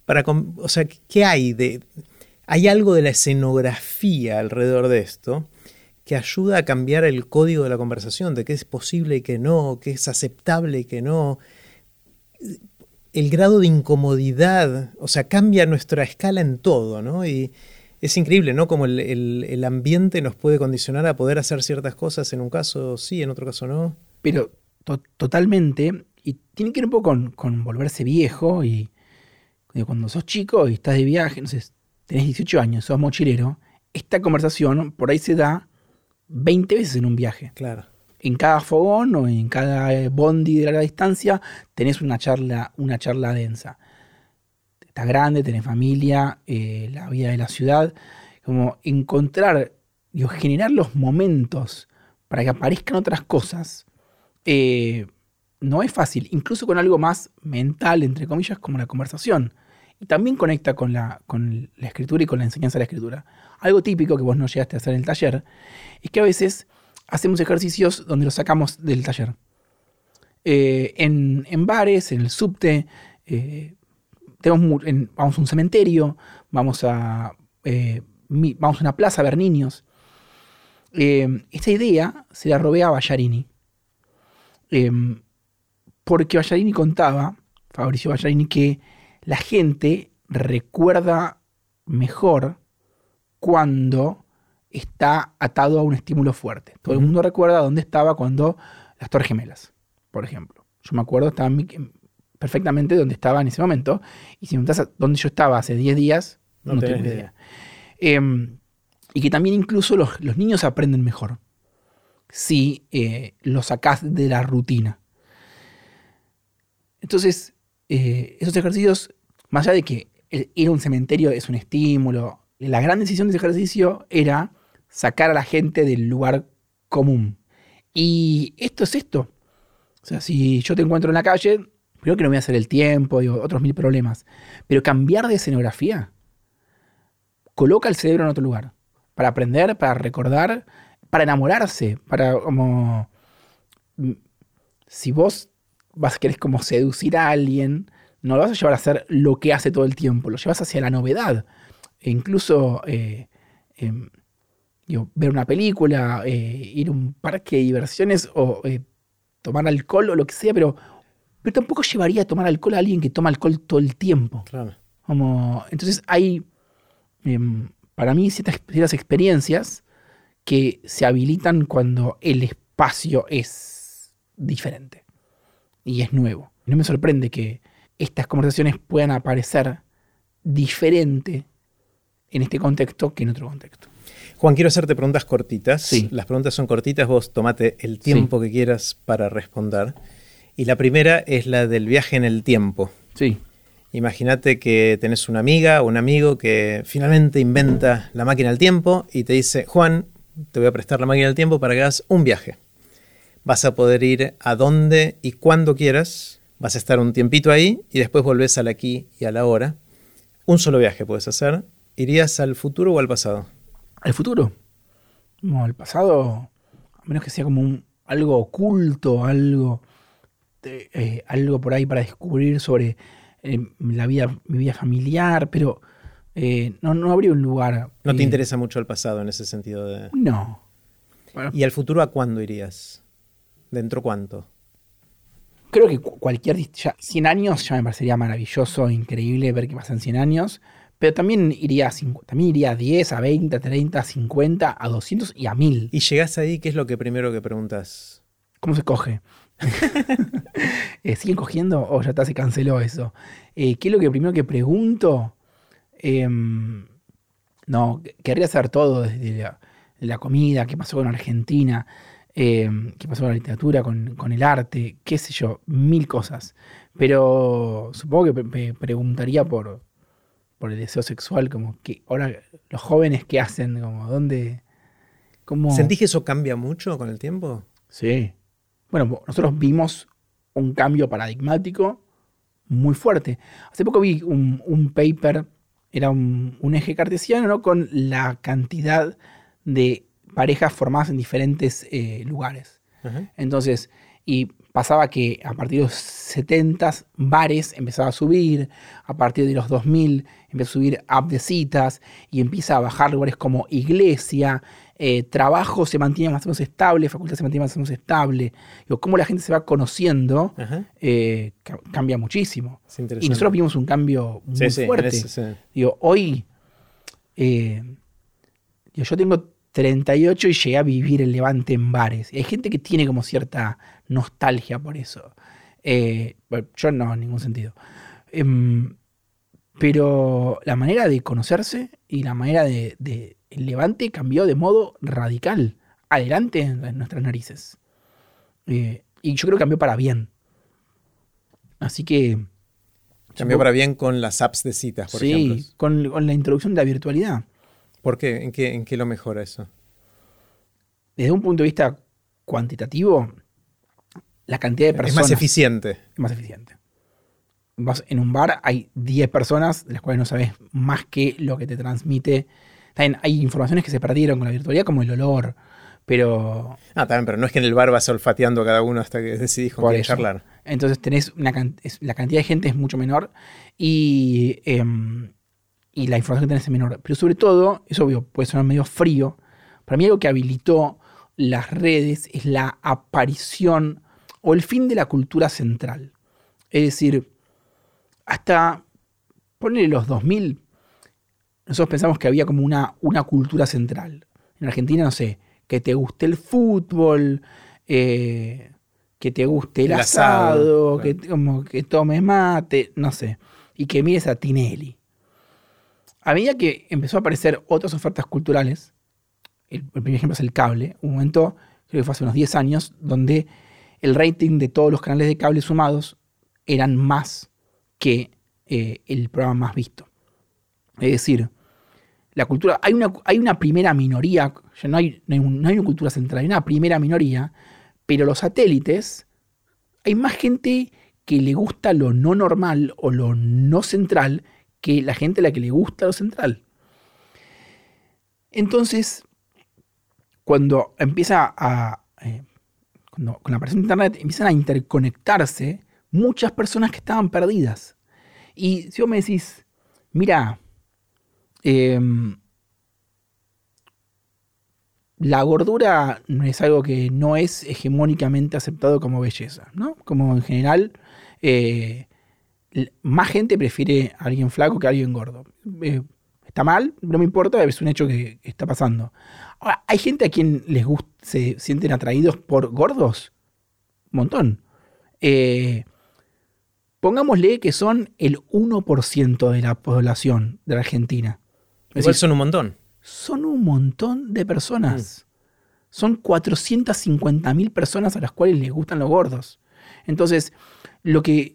Para, o sea, ¿qué hay de... Hay algo de la escenografía alrededor de esto que ayuda a cambiar el código de la conversación, de qué es posible y qué no, qué es aceptable y qué no. El grado de incomodidad, o sea, cambia nuestra escala en todo, ¿no? Y es increíble, ¿no? Como el, ambiente nos puede condicionar a poder hacer ciertas cosas, en un caso sí, en otro caso no. Pero totalmente, y tiene que ver un poco con, volverse viejo y cuando sos chico y estás de viaje, no tenés 18 años, sos mochilero, esta conversación por ahí se da 20 veces en un viaje. Claro. En cada fogón o en cada bondi de larga distancia tenés una charla, una charla densa. Estás grande, tenés familia, eh, la vida de la ciudad. Como encontrar, digo, generar los momentos para que aparezcan otras cosas eh, no es fácil, incluso con algo más mental, entre comillas, como la conversación. Y también conecta con la, con la escritura y con la enseñanza de la escritura. Algo típico que vos no llegaste a hacer en el taller es que a veces hacemos ejercicios donde los sacamos del taller. Eh, en, bares, en el subte, eh, vamos a un cementerio, vamos a, vamos a una plaza a ver niños. esta idea se la robé a Ballarini. Em, porque Ballarini contaba, Fabricio Ballarini, que la gente recuerda mejor cuando está atado a un estímulo fuerte. Todo el mundo recuerda dónde estaba cuando las Torres Gemelas, por ejemplo. Yo me acuerdo estaba perfectamente dónde estaba en ese momento. Y si me preguntas dónde yo estaba hace 10 días, no, tengo idea. Em, y que también incluso los, los niños aprenden mejor si eh, lo sacás de la rutina. Entonces, eh, esos ejercicios, más allá de que ir a un cementerio es un estímulo, la gran decisión de ese ejercicio era sacar a la gente del lugar común. Y esto es esto. O sea, si yo te encuentro en la calle, creo que no voy a hacer el tiempo y otros mil problemas. Pero cambiar de escenografía coloca el cerebro en otro lugar. Para aprender, para recordar para enamorarse, para como... Mm, si vos vas a querer como seducir a alguien, no lo vas a llevar a hacer lo que hace todo el tiempo, lo llevas hacia la novedad. E incluso eh, em, ver una película, eh, ir a un parque de diversiones o eh, tomar alcohol o lo que sea, pero, pero tampoco llevaría a tomar alcohol a alguien que toma alcohol todo el tiempo. Como, entonces hay, em, para mí, ciertas, ciertas experiencias que se habilitan cuando el espacio es diferente y es nuevo. No me sorprende que estas conversaciones puedan aparecer diferente en este contexto que en otro contexto. Juan, quiero hacerte preguntas cortitas. Sí. Las preguntas son cortitas, vos tomate el tiempo que quieras para responder. Y la primera es la del viaje en el tiempo. Sí. Imagínate que tenés una amiga o un amigo que finalmente inventa la máquina del tiempo y te dice, Juan, te voy a prestar la máquina del tiempo para que hagas un viaje. Vas a poder ir a donde y cuando quieras, vas a estar un tiempito ahí y después volvés al aquí y a la hora. Un solo viaje puedes hacer. ¿Irías al futuro o al pasado? Al futuro. No, al pasado, a menos que sea como un, algo oculto, algo, eh, algo por ahí para descubrir sobre eh, la vida, mi vida familiar, pero eh, no, no habría un lugar. ¿No te interesa mucho el pasado en ese sentido? De... No. ¿Y al futuro a cuándo irías? ¿Dentro cuánto? Creo que cualquier... Ya, 100 años ya me parecería maravilloso, increíble ver qué pasa en 100 años. Pero también iría, a, también iría a 10, a 20, a 30, a 50, a 200 y a 1000. Y llegás ahí, ¿qué es lo que primero que preguntas? ¿Cómo se coge? Eh, ¿Siguen cogiendo o ya está, se canceló eso? ¿Qué es lo que primero que pregunto? Em, no, querría hacer todo desde la, comida, qué pasó con Argentina, em, qué pasó con la literatura, con, el arte, qué sé yo, mil cosas. Pero supongo que me preguntaría por, por el deseo sexual, como que ahora los jóvenes qué hacen, como dónde... Cómo... ¿Sentís que eso cambia mucho con el tiempo? Sí. Bueno, nosotros vimos un cambio paradigmático muy fuerte. Hace poco vi un, un paper, era un, un eje cartesiano, ¿no? Con la cantidad de parejas formadas en diferentes eh, lugares. Entonces, y pasaba que a partir de los 70 bares empezaba a subir, a partir de los 2000 empezó a subir app de citas y empieza a bajar lugares como iglesia, eh, trabajo se mantiene más o menos estable, facultad se mantiene más o menos estable. Digo, cómo la gente se va conociendo eh, ca- cambia muchísimo. Y nosotros vimos un cambio muy Sí, fuerte. sí. Digo, hoy, eh, yo tengo 38 y llegué a vivir el Levante en bares. Y hay gente que tiene como cierta nostalgia por eso. Eh, bueno, yo no, en ningún sentido. Em, pero la manera de conocerse y la manera de, de- El Levante cambió de modo radical. Adelante en nuestras narices. Eh, y yo creo que cambió para bien. Así que... Cambió para bien con las apps de citas, por sí, ejemplo. con, con la introducción de la virtualidad. ¿Por qué? ¿En qué, en qué lo mejora eso? Desde un punto de vista cuantitativo, la cantidad de Es personas más eficiente. es más eficiente. Vas en un bar, hay 10 personas, de las cuales no sabes más que lo que te transmite. También hay informaciones que se perdieron con la virtualidad, como el olor, pero Ah, también, pero no es que en el bar vas olfateando a cada uno hasta que decidís con quién charlar. Entonces tenés una es- la cantidad de gente es mucho menor y, em, y la información que tenés es menor. Pero sobre todo, es obvio, puede sonar medio frío. Para mí algo que habilitó las redes es la aparición o el fin de la cultura central. Es decir, hasta ponle los 2000, nosotros pensamos que había como una, una cultura central. En Argentina, no sé, que te guste el fútbol, eh, que te guste el, El asado, asado, que, como que tomes mate, no sé, y que mires a Tinelli. A medida que empezó a aparecer otras ofertas culturales, el, primer ejemplo es el cable, un momento, creo que fue hace unos 10 años, donde el rating de todos los canales de cable sumados eran más que eh, el programa más visto. Es decir, la cultura, hay una, hay una primera minoría, ya hay, no, hay no hay una cultura central, hay una primera minoría, pero los satélites, hay más gente que le gusta lo no normal o lo no central que la gente a la que le gusta lo central. Entonces, cuando empieza a. eh, con la aparición de Internet empiezan a interconectarse muchas personas que estaban perdidas. Y si vos me decís, mira, em, la gordura es algo que no es hegemónicamente aceptado como belleza, ¿no? Como en general, eh, más gente prefiere a alguien flaco que a alguien gordo. Eh, está mal, no me importa, es un hecho que está pasando. Ahora, ¿hay gente a quien les gusta, se sienten atraídos por gordos? Un montón. Eh, pongámosle que son el 1% de la población de la Argentina. Es Igual decir, son un montón. son un montón de personas. Son 450.000 personas a las cuales les gustan los gordos. Entonces, lo que,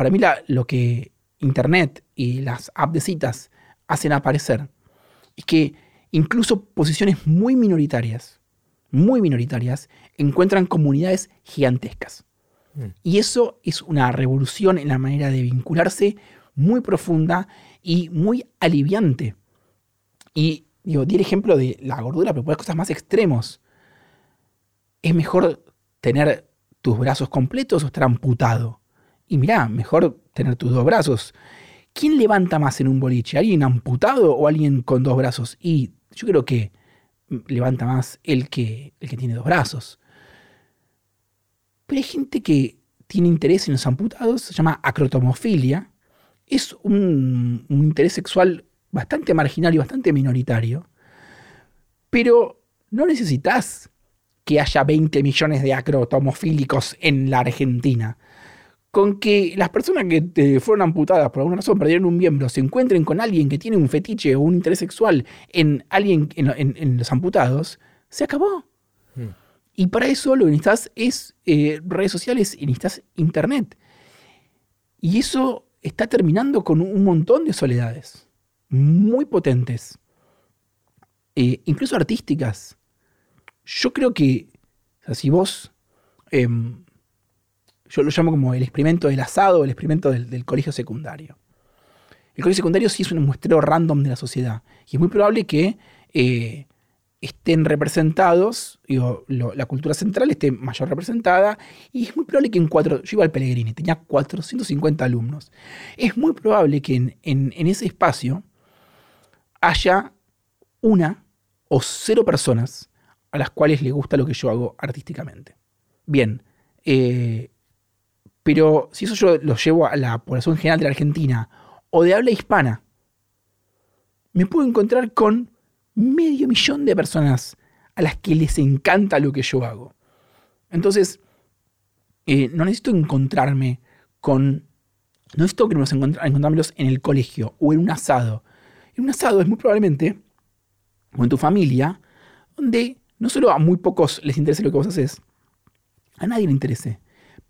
para mí, la- lo que Internet y las apps de citas hacen aparecer es que incluso posiciones muy minoritarias, muy minoritarias, encuentran comunidades gigantescas. Mm. Y eso es una revolución en la manera de vincularse muy profunda y muy aliviante. Y digo, di el ejemplo de la gordura, pero por cosas más extremos. Es mejor tener tus brazos completos o estar amputado. Y mirá, mejor tener tus dos brazos. ¿Quién levanta más en un boliche? ¿Alguien amputado o alguien con dos brazos? Y yo creo que levanta más el que, el que tiene dos brazos. Pero hay gente que tiene interés en los amputados, se llama acrotomofilia. Es un, un interés sexual bastante marginal y bastante minoritario. Pero no necesitas que haya 20 millones de acrotomofílicos en la Argentina. Con que las personas que te fueron amputadas por alguna razón, perdieron un miembro, se encuentren con alguien que tiene un fetiche o un interés sexual en alguien en, en- en los amputados, se acabó. Mm. Y para eso lo que necesitas es eh, redes sociales y necesitas internet. Y eso está terminando con un montón de soledades muy potentes, eh, incluso artísticas. Yo creo que o sea, si vos, em, yo lo llamo como el experimento del asado o el experimento del, colegio secundario. El colegio secundario sí es un muestreo random de la sociedad. Y es muy probable que eh, estén representados, digo, la cultura central esté mayor representada, y es muy probable que en cuatro, yo iba al Pellegrini, tenía 450 alumnos, es muy probable que en, ese espacio haya una o cero personas a las cuales le gusta lo que yo hago artísticamente. Bien, eh, pero si eso yo lo llevo a la población general de la Argentina o de habla hispana, me puedo encontrar con medio millón de personas a las que les encanta lo que yo hago. Entonces, eh, no necesito encontrarme con... No necesito que nos encontrármelos en el colegio o en un asado. En un asado es muy probablemente, o en tu familia, donde no solo a muy pocos les interesa lo que vos haces, a nadie le interese.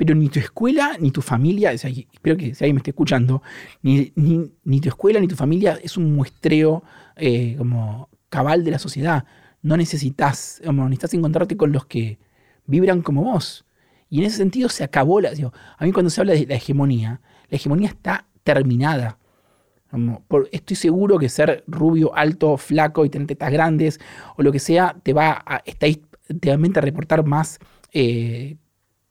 Pero ni tu escuela, ni tu familia, espero que si alguien me esté escuchando, ni, ni, tu escuela, ni tu familia es un muestreo eh, como cabal de la sociedad. No necesitas, necesitas encontrarte con los que vibran como vos. Y en ese sentido se acabó la. a mí cuando se habla de la hegemonía, la hegemonía está terminada. estoy seguro que ser rubio, alto, flaco y tener tetas grandes o lo que sea te va a, estadísticamente a reportar más eh,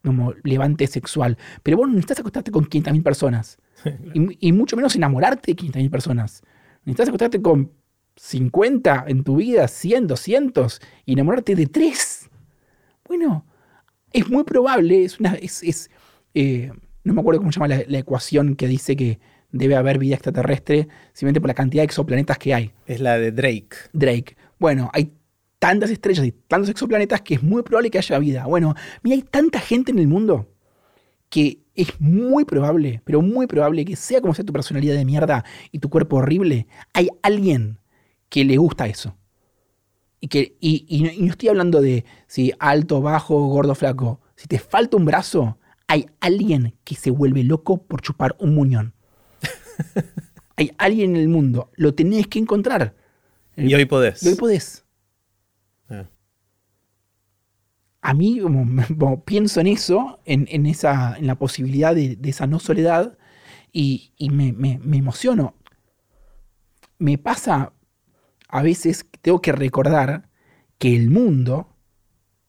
como levante sexual. Pero vos no necesitas acostarte con 500.000 personas. y, y, mucho menos enamorarte de 500.000 personas. Necesitas acostarte con 50 en tu vida, 100, 200, y enamorarte de 3. Bueno, es muy probable, es una. Es, eh, no me acuerdo cómo se llama la, ecuación que dice que debe haber vida extraterrestre simplemente por la cantidad de exoplanetas que hay. Es la de Drake. Drake. Bueno, hay tantas estrellas y tantos exoplanetas que es muy probable que haya vida. Bueno, mira, hay tanta gente en el mundo que es muy probable, pero muy probable que sea como sea tu personalidad de mierda y tu cuerpo horrible, hay alguien que le gusta eso. Y, que, y, no, estoy hablando de si alto, bajo, gordo, flaco. Si te falta un brazo, hay alguien que se vuelve loco por chupar un muñón. hay alguien en el mundo. Lo tenés que encontrar. Y hoy podés. Y hoy podés. Ah. A mí, como, pienso en eso, en, esa, en la posibilidad de, esa no soledad, y, me, emociono. Me pasa a veces tengo que recordar que el mundo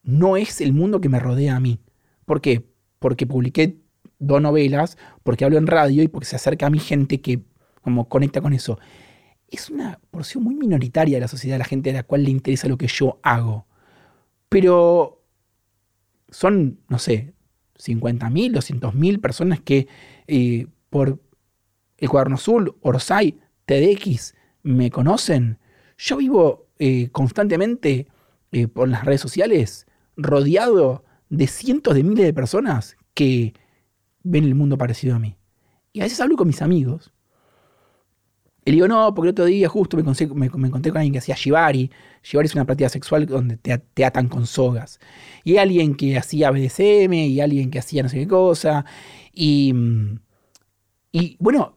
no es el mundo que me rodea a mí. ¿Por qué? Porque publiqué dos novelas, porque hablo en radio y porque se acerca a mi gente que como conecta con eso. Es una porción muy minoritaria de la sociedad, la gente a la cual le interesa lo que yo hago. Pero son, no sé, 50.000, 200.000 personas que eh, por el cuaderno azul, Orsay, TDX, me conocen yo vivo eh, constantemente eh, por las redes sociales rodeado de cientos de miles de personas que ven el mundo parecido a mí. Y a veces hablo con mis amigos. Y digo, no, porque el otro día justo me, encontré con alguien que hacía Shibari. Shibari es una práctica sexual donde te, atan con sogas. Y alguien que hacía BDSM y alguien que hacía no sé qué cosa. Y, y bueno,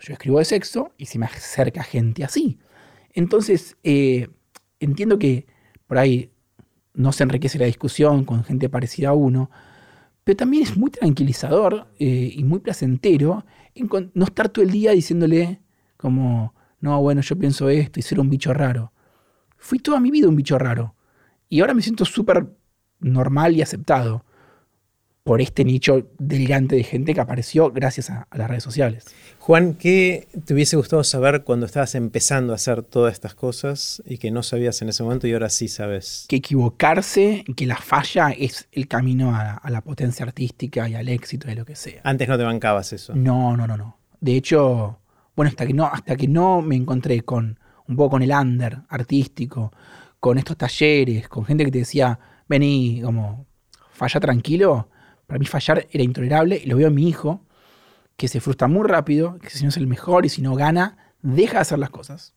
yo escribo de sexo y se me acerca gente así. Entonces, eh, entiendo que por ahí no se enriquece la discusión con gente parecida a uno, pero también es muy tranquilizador eh, y muy placentero no estar todo el día diciéndole como, no, bueno, yo pienso esto y ser un bicho raro. Fui toda mi vida un bicho raro y ahora me siento súper normal y aceptado por este nicho delirante de gente que apareció gracias a, las redes sociales. Juan, ¿qué te hubiese gustado saber cuando estabas empezando a hacer todas estas cosas y que no sabías en ese momento y ahora sí sabes? Que equivocarse, que la falla es el camino a, la potencia artística y al éxito de lo que sea. Antes no te bancabas eso. No, no, no, no. De hecho, bueno, hasta que no, hasta que no me encontré con un poco con el under artístico, con estos talleres, con gente que te decía, vení, como, falla tranquilo para mí fallar era intolerable y lo veo en mi hijo, que se frustra muy rápido, que si no es el mejor y si no gana, deja de hacer las cosas.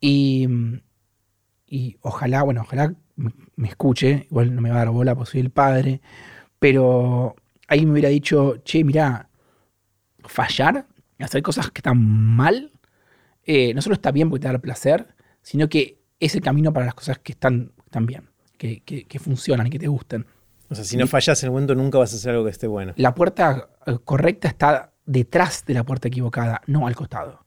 Y, y ojalá, bueno, ojalá me, escuche, igual no me va a dar bola porque soy el padre, pero ahí me hubiera dicho, che, mira, fallar, hacer cosas que están mal, eh, no solo está bien porque te da placer, sino que es el camino para las cosas que están, bien, que, que funcionan y que te gustan. O sea, si no fallas en el momento, nunca vas a hacer algo que esté bueno. La puerta eh, correcta está detrás de la puerta equivocada, no al costado.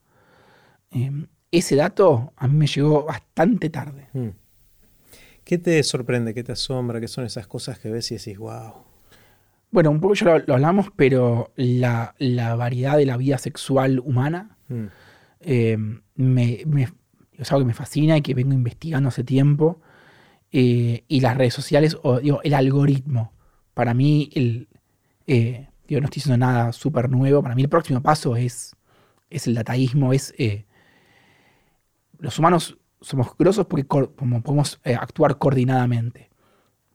Eh, ese dato a mí me llegó bastante tarde. Mm. ¿Qué te sorprende? ¿Qué te asombra? ¿Qué son esas cosas que ves y decís, wow? Bueno, un poco ya lo, lo hablamos, pero la, la variedad de la vida sexual humana Mm. eh, me, me- es algo que me fascina y que vengo investigando hace tiempo. Eh, y las redes sociales, o digo, el algoritmo. Para mí, el, eh, digo, no estoy diciendo nada súper nuevo. Para mí, el próximo paso es, es el dataísmo. Es, eh, los humanos somos grosos porque como podemos actuar coordinadamente.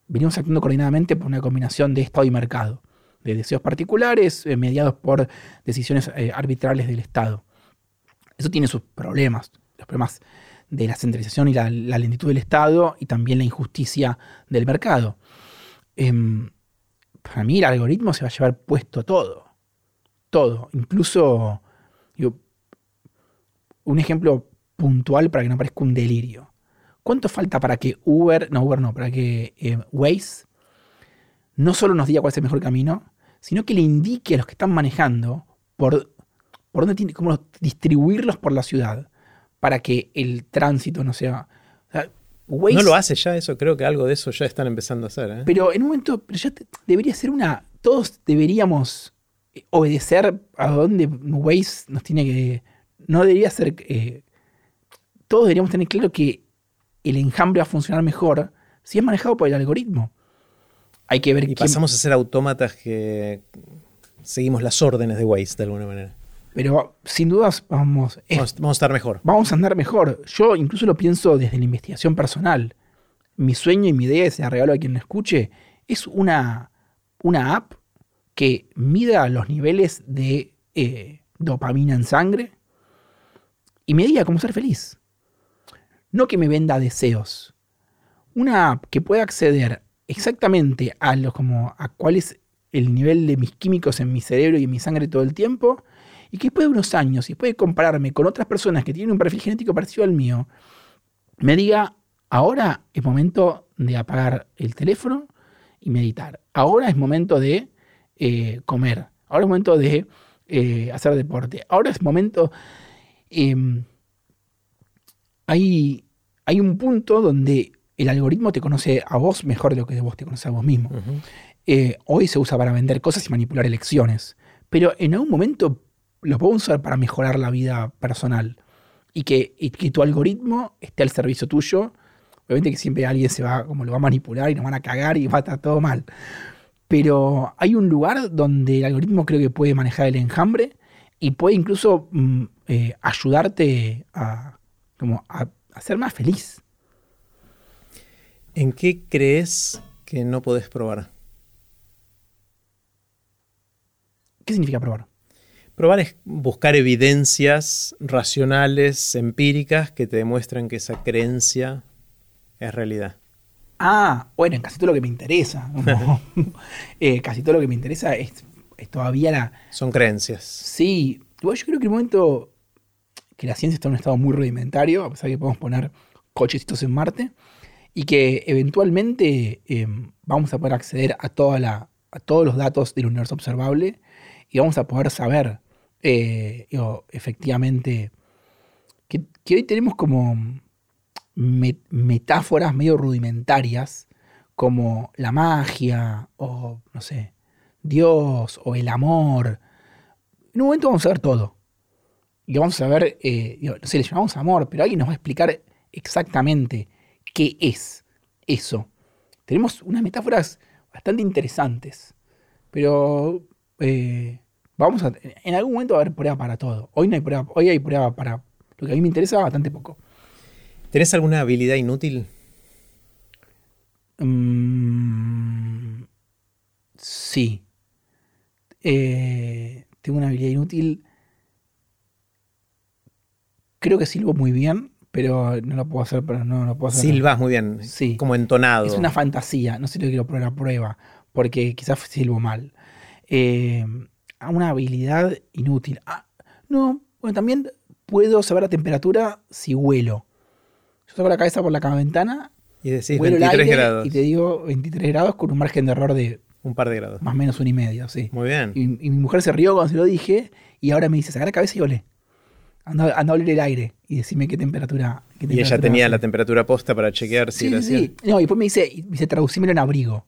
Venimos actuando coordinadamente por una combinación de Estado y mercado, de deseos particulares eh, mediados por decisiones eh, arbitrales del Estado. Eso tiene sus problemas, los problemas de la centralización y la, lentitud del Estado y también la injusticia del mercado. Em, para mí el algoritmo se va a llevar puesto todo, todo, incluso un ejemplo puntual para que no parezca un delirio. ¿Cuánto falta para que Uber, no Uber no, para que eh, Waze no solo nos diga cuál es el mejor camino, sino que le indique a los que están manejando por, por dónde tiene, cómo distribuirlos por la ciudad para que el tránsito no sea. o sea, Waze- No lo hace ya eso, creo que algo de eso ya están empezando a hacer. ¿eh? pero en un momento, pero ya te- debería ser una. Todos deberíamos eh, obedecer a donde Waze nos tiene que. No debería ser. eh, todos deberíamos tener claro que el enjambre va a funcionar mejor si es manejado por el algoritmo. Hay que ver y quién- pasamos a ser autómatas que seguimos las órdenes de Waze de alguna manera. Pero sin dudas vamos. es- Vamos, vamos a estar mejor. vamos a andar mejor. Yo incluso lo pienso desde la investigación personal. Mi sueño y mi idea, se la regalo a quien lo escuche, es una, una app que mida los niveles de eh, dopamina en sangre y me diga cómo ser feliz. No que me venda deseos. Una app que pueda acceder exactamente a, como, a cuál es el nivel de mis químicos en mi cerebro y en mi sangre todo el tiempo y que después de unos años y después de compararme con otras personas que tienen un perfil genético parecido al mío, me diga, ahora es momento de apagar el teléfono y meditar. Ahora es momento de eh, comer. Ahora es momento de eh, hacer deporte. Ahora es momento... em, hay, hay un punto donde el algoritmo te conoce a vos mejor de lo que vos te conoces a vos mismo. Eh, hoy se usa para vender cosas y manipular elecciones, pero en algún momento lo podemos usar para mejorar la vida personal y que, y que tu algoritmo esté al servicio tuyo. Obviamente que siempre alguien se va, como lo va a manipular y nos van a cagar y va a estar todo mal. Pero hay un lugar donde el algoritmo creo que puede manejar el enjambre y puede incluso mm, eh, ayudarte a, como a, a ser más feliz. ¿En qué crees que no podés probar? ¿Qué significa probar? Probar es buscar evidencias racionales, empíricas, que te demuestran que esa creencia es realidad. Ah, bueno, en casi todo lo que me interesa. ¿no? Eh, casi todo lo que me interesa es, es todavía la... Son creencias. Sí, yo creo que el momento que la ciencia está en un estado muy rudimentario, a pesar de que podemos poner cochecitos en Marte, y que eventualmente eh, vamos a poder acceder a, todos los datos del universo observable y vamos a poder saber eh, efectivamente que, hoy tenemos como me- metáforas medio rudimentarias como la magia o no sé, Dios o el amor. En un momento vamos a ver todo. Y vamos a ver, eh, digo, no sé, le llamamos amor, pero alguien nos va a explicar exactamente qué es eso. Tenemos unas metáforas bastante interesantes, pero eh, vamos a, en algún momento va a haber prueba para todo. Hoy no hay prueba, hoy hay prueba para lo que a mí me interesa bastante poco. ¿Tenés alguna habilidad inútil? Mm, sí. Eh, tengo una habilidad inútil. Creo que silbo muy bien, pero no lo puedo hacer, pero no lo puedo hacer. Silbas muy bien, Sí. como entonado. Es una fantasía, no sé si lo quiero poner a prueba, porque quizás silbo mal. Eh, una habilidad inútil. Ah, no, bueno, también puedo saber la temperatura si huelo. Yo saco la cabeza por la ventana Y decís vuelo el 23 aire grados. Y te digo 23 grados con un margen de error de Un par de grados. más o menos un y medio, sí. Muy bien. Y, y mi mujer se rió cuando se lo dije y ahora me dice, saca la cabeza y olé. Anda, anda a oler el aire y decime qué temperatura. qué Y ella tenía hace". la temperatura posta para chequear si Sí, era sí, sí. cierto. No, y después me dice, me dice, traducímelo en abrigo.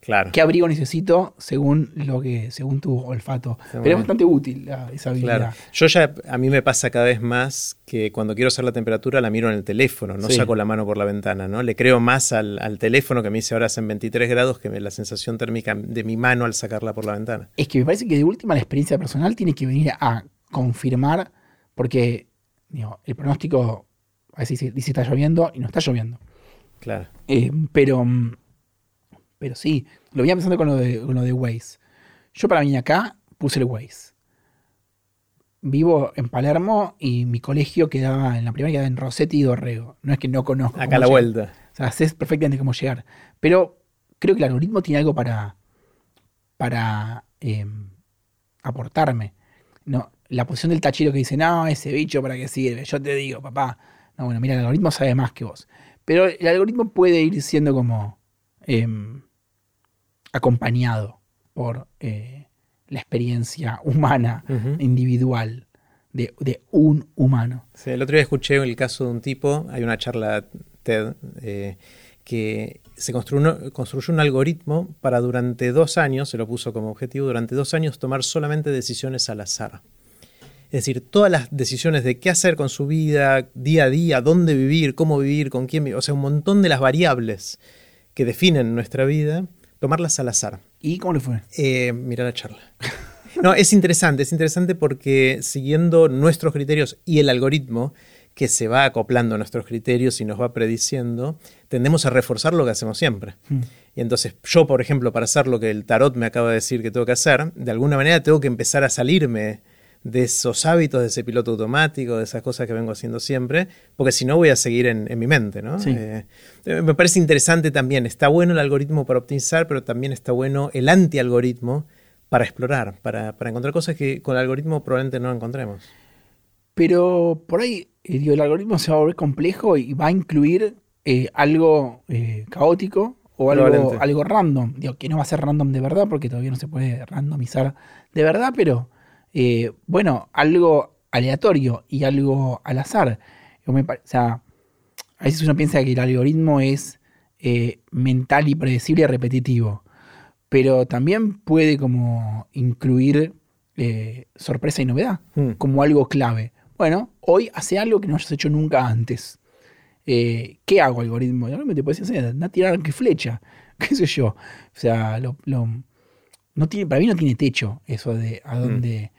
Claro. ¿Qué abrigo necesito según lo que, según tu olfato? Pero es bastante útil la- esa habilidad. Claro. Yo ya, a mí me pasa cada vez más que cuando quiero saber la temperatura la miro en el teléfono, no Sí. saco la mano por la ventana, ¿no? Le creo más al, al teléfono que me dice ahora hacen 23 grados que me- la sensación térmica de mi mano al sacarla por la ventana. Es que me parece que de última la experiencia personal tiene que venir a confirmar, porque digo, el pronóstico a veces dice, dice está lloviendo y no está lloviendo. Claro. Eh, pero, pero sí, lo venía pensando con lo, de, con lo de Waze. Yo para venir acá puse el Waze. Vivo en Palermo y mi colegio quedaba en la primera quedaba en Rossetti y Dorrego. No es que no conozco. Acá la llegar. vuelta. O sea, sé perfectamente cómo llegar. Pero creo que el algoritmo tiene algo para, para eh, aportarme. No, la posición del tachero que dice, no, ese bicho para qué sirve. Yo te digo, papá. No, bueno, mira, el algoritmo sabe más que vos. Pero el algoritmo puede ir siendo como em, acompañado por eh, la experiencia humana, individual, de, de un humano. Sí, el otro día escuché el caso de un tipo, hay una charla TED, eh, que se construyó, construyó un algoritmo para durante dos años, se lo puso como objetivo, durante dos años tomar solamente decisiones al azar. Es decir, todas las decisiones de qué hacer con su vida, día a día, dónde vivir, cómo vivir, con quién vivir, o sea, un montón de las variables que definen nuestra vida, tomarlas al azar. ¿Y cómo le fue? Eh, mira la charla. No, es interesante, es interesante porque siguiendo nuestros criterios y el algoritmo que se va acoplando a nuestros criterios y nos va prediciendo, tendemos a reforzar lo que hacemos siempre. Hmm. Y entonces yo, por ejemplo, para hacer lo que el tarot me acaba de decir que tengo que hacer, de alguna manera tengo que empezar a salirme de esos hábitos, de ese piloto automático, de esas cosas que vengo haciendo siempre, porque si no voy a seguir en, en mi mente, ¿no? Sí. Eh, eh, me parece interesante también, está bueno el algoritmo para optimizar, pero también está bueno el anti-algoritmo para explorar, para, para encontrar cosas que con el algoritmo probablemente no encontremos. Pero por ahí eh, digo, el algoritmo se va a volver complejo y va a incluir eh, algo caótico o algo, algo random. Digo, que no va a ser random de verdad porque todavía no se puede randomizar de verdad, pero eh, bueno, algo aleatorio y algo al azar. O sea, a veces uno piensa que el algoritmo es eh, mental y predecible y repetitivo, pero también puede como incluir eh, sorpresa y novedad Hmm. como algo clave. Bueno, hoy hace algo que no hayas hecho nunca antes. Eh, ¿Qué hago, algoritmo? Yo te puedes anda a tirar arco y flecha, qué sé yo. O sea, lo, lo- no tiene, para mí no tiene techo eso de a dónde...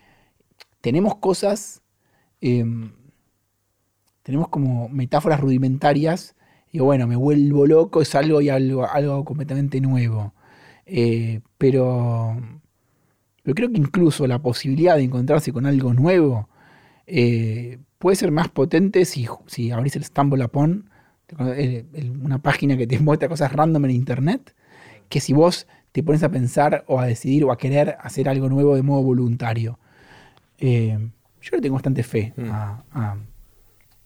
Tenemos cosas, em, tenemos como metáforas rudimentarias, y bueno, me vuelvo loco, es algo y algo, algo completamente nuevo. Eh, pero, pero creo que incluso la posibilidad de encontrarse con algo nuevo eh, puede ser más potente si, si abrís el Stumble Upon, una página que te muestra cosas random en internet, que si vos te pones a pensar o a decidir o a querer hacer algo nuevo de modo voluntario. Eh, yo le tengo bastante fe Mm. a, a-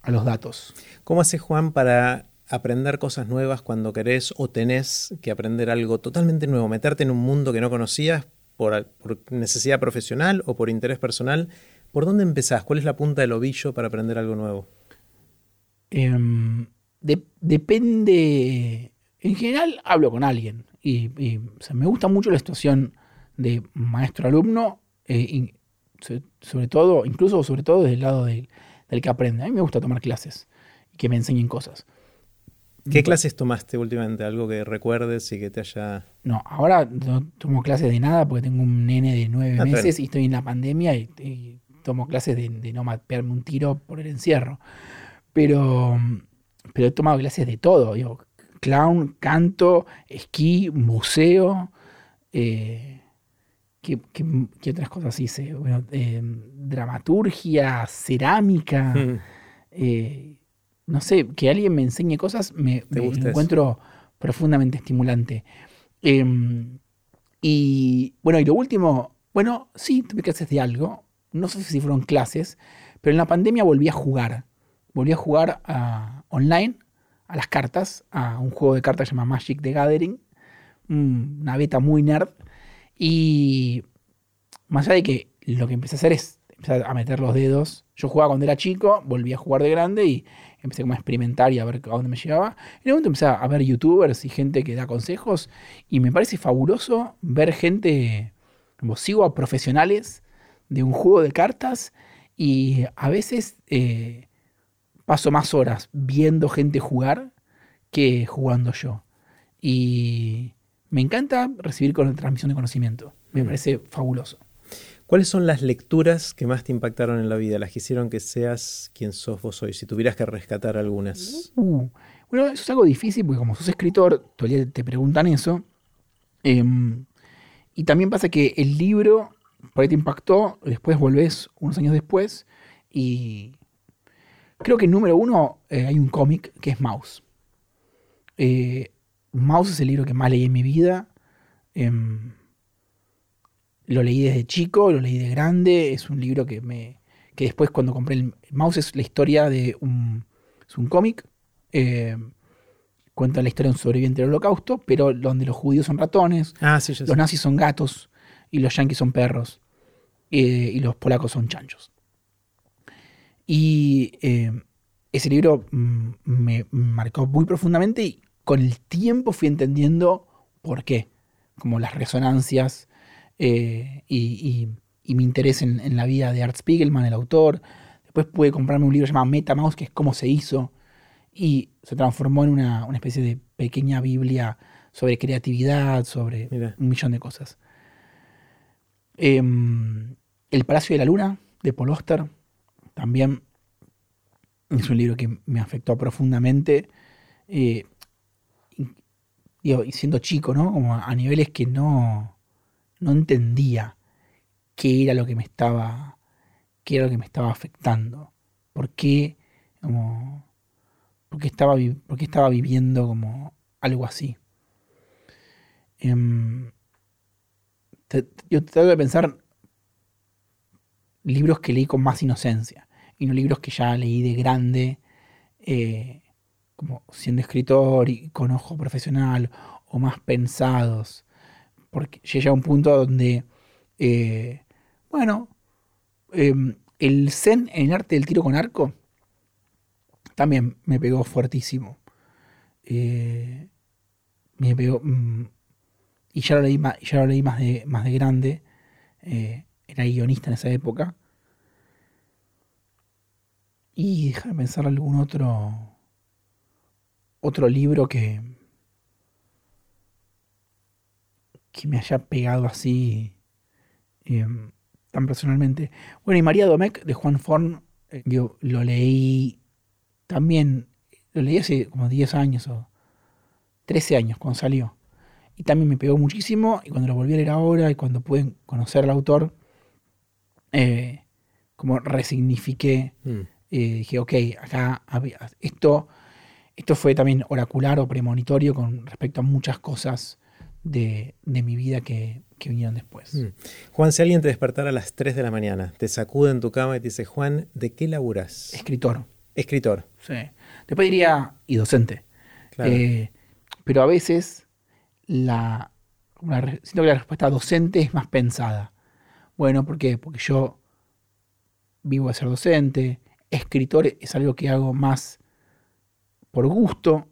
a los datos. ¿Cómo haces, Juan, para aprender cosas nuevas cuando querés o tenés que aprender algo totalmente nuevo? Meterte en un mundo que no conocías por, por necesidad profesional o por interés personal. ¿Por dónde empezás? ¿Cuál es la punta del ovillo para aprender algo nuevo? Em, de- depende. En general, hablo con alguien. Y, y, o sea, me gusta mucho la situación de maestro-alumno, eh, sobre todo, incluso sobre todo desde el lado del, del que aprende. A mí me gusta tomar clases y que me enseñen cosas. ¿Qué clases tomaste últimamente? ¿Algo que recuerdes y que te haya... No, ahora no tomo clases de nada porque tengo un nene de nueve Ah, meses y estoy en la pandemia y, y tomo clases de, de no pegarme un tiro por el encierro. Pero, pero he tomado clases de todo, digo, clown, canto, esquí, museo, eh, ¿qué, qué, qué otras cosas hice? Bueno, eh, dramaturgia, cerámica, Mm. eh, no sé, que alguien me enseñe cosas me, encuentro profundamente estimulante. Em, y bueno, y lo último, bueno, sí, tuve clases de algo, no sé si fueron clases, pero en la pandemia volví a jugar, volví a jugar a- online a las cartas, a un juego de cartas llamado Magic the Gathering, una beta muy nerd. Y más allá de que lo que empecé a hacer es empezar a meter los dedos. Yo jugaba cuando era chico, volví a jugar de grande y empecé como a experimentar y a ver a dónde me llevaba. En un momento empecé a ver youtubers y gente que da consejos y me parece fabuloso ver gente, como sigo a profesionales de un juego de cartas y a veces eh, paso más horas viendo gente jugar que jugando yo. Y me encanta recibir con transmisión de conocimiento. Me mm. parece fabuloso. ¿Cuáles son las lecturas que más te impactaron en la vida, las que hicieron que seas quien sos vos hoy? Si tuvieras que rescatar algunas. Uh, bueno, eso es algo difícil porque como sos escritor, todavía te preguntan eso. Em, y también pasa que el libro por ahí te impactó, después volvés unos años después y creo que número uno eh, hay un cómic que es Mouse. Eh, Mouse es el libro que más leí en mi vida. Em, lo leí desde chico, lo leí de grande. Es un libro que me. que después cuando compré el Mouse es la historia de un. es un cómic. Em, cuenta la historia de un sobreviviente del holocausto, pero donde los judíos son ratones, ah, los nazis son gatos y los yanquis son perros eh, y los polacos son chanchos. Y em, ese libro mm, me marcó muy profundamente y con el tiempo fui entendiendo por qué, como las resonancias eh, y, mi interés en, la vida de Art Spiegelman, el autor. Después pude comprarme un libro llamado MetaMouse, que es cómo se hizo, y se transformó en una, especie de pequeña Biblia sobre creatividad, sobre un millón de cosas. Em, el Palacio de la Luna, de Paul Oster, también es un libro que me afectó profundamente. Eh, y siendo chico, ¿no? Como a niveles que no, no entendía qué era lo que me estaba, qué era lo que me estaba afectando. ¿Por qué, como, por estaba, por estaba viviendo como algo así? Em, yo trato de pensar libros que leí con más inocencia y no libros que ya leí de grande. Eh, siendo escritor y con ojo profesional o más pensados, porque llega a un punto donde, eh, bueno, em, el zen en el arte del tiro con arco también me pegó fuertísimo. Eh, me pegó, mm, y ya lo leí, más, ya lo leí más, de, más de grande, eh, era guionista en esa época. Y déjame pensar algún otro otro libro que, que me haya pegado así em, tan personalmente. Bueno, y María Domecq de Juan Forn, eh, yo lo leí también, lo leí hace como 10 años o 13 años cuando salió. Y también me pegó muchísimo y cuando lo volví a leer ahora y cuando pude conocer al autor, eh, como resignifiqué, mm. eh, dije, ok, acá esto esto fue también oracular o premonitorio con respecto a muchas cosas de, mi vida que, vinieron después. Mm. Juan, si alguien te despertara a las 3 de la mañana, te sacude en tu cama y te dice, Juan, ¿de qué laburas? Escritor. Escritor. Sí. Después diría, y docente. Eh, pero a veces la, siento que la respuesta docente es más pensada. Bueno, ¿por qué? Porque yo vivo de ser docente. Escritor es algo que hago más por gusto,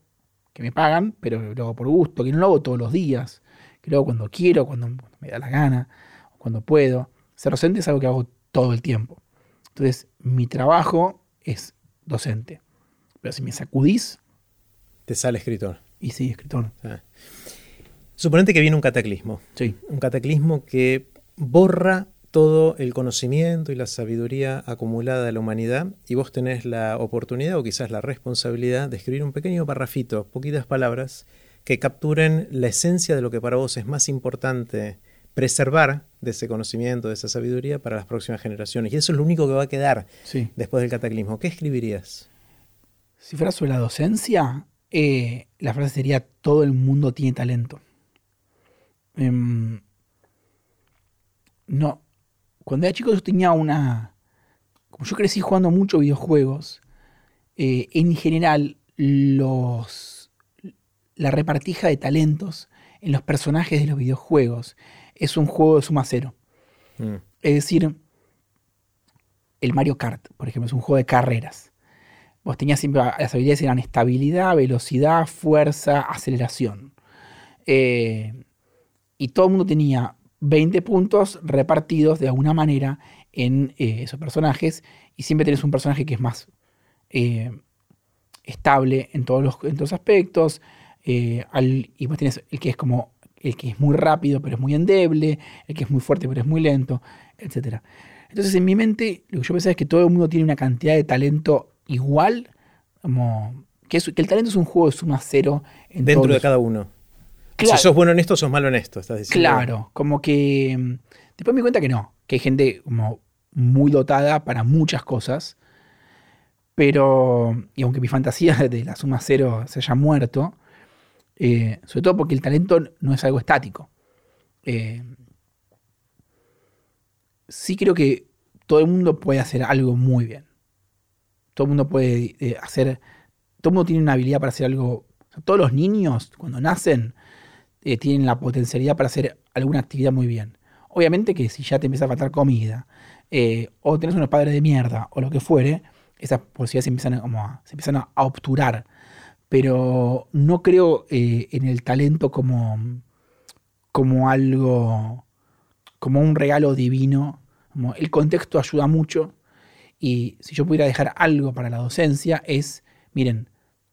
que me pagan, pero lo hago por gusto, que no lo hago todos los días, que lo hago cuando quiero, cuando, me da la gana, cuando puedo. Ser docente es algo que hago todo el tiempo. Entonces, mi trabajo es docente. Pero si me sacudís... Te sale escritor. Y sí, escritor. Ah. Suponete que viene un cataclismo. Sí. Un cataclismo que borra todo el conocimiento y la sabiduría acumulada de la humanidad y vos tenés la oportunidad o quizás la responsabilidad de escribir un pequeño parrafito, poquitas palabras, que capturen la esencia de lo que para vos es más importante preservar de ese conocimiento, de esa sabiduría para las próximas generaciones. Y eso es lo único que va a quedar después del cataclismo. ¿Qué escribirías? Si fuera sobre la docencia, eh, la frase sería todo el mundo tiene talento. Em, no, cuando era chico yo tenía una... Como yo crecí jugando mucho videojuegos, eh, en general los, la repartija de talentos en los personajes de los videojuegos es un juego de suma cero. Mm. Es decir, el Mario Kart, por ejemplo, es un juego de carreras. Vos tenías siempre, las habilidades eran estabilidad, velocidad, fuerza, aceleración. Eh, y todo el mundo tenía 20 puntos repartidos de alguna manera en eh, esos personajes. Y siempre tenés un personaje que es más eh, estable en todos los, aspectos. y vos tenés el que es como el que es muy rápido pero es muy endeble, el que es muy fuerte pero es muy lento, etc. Entonces en mi mente lo que yo pensaba es que todo el mundo tiene una cantidad de talento igual, como que, el talento es un juego de suma cero. Dentro de cada uno. Si sos bueno en esto, sos malo en esto, estás diciendo. Claro, como que mm, después me di cuenta que no, que hay gente como muy dotada para muchas cosas, pero, y aunque mi fantasía de la suma cero se haya muerto, eh, sobre todo porque el talento no es algo estático. Eh, sí creo que todo el mundo puede hacer algo muy bien. Todo el mundo puede eh, hacer, todo el mundo tiene una habilidad para hacer algo. todos los niños, cuando nacen, tienen la potencialidad para hacer alguna actividad muy bien. Obviamente que si ya te empieza a faltar comida, o tenés unos padres de mierda, o lo que fuere, esas posibilidades se empiezan a, se empiezan a obturar pero no creo eh, en el talento como, como algo, como un regalo divino. el contexto ayuda mucho y si yo pudiera dejar algo para la docencia es, miren,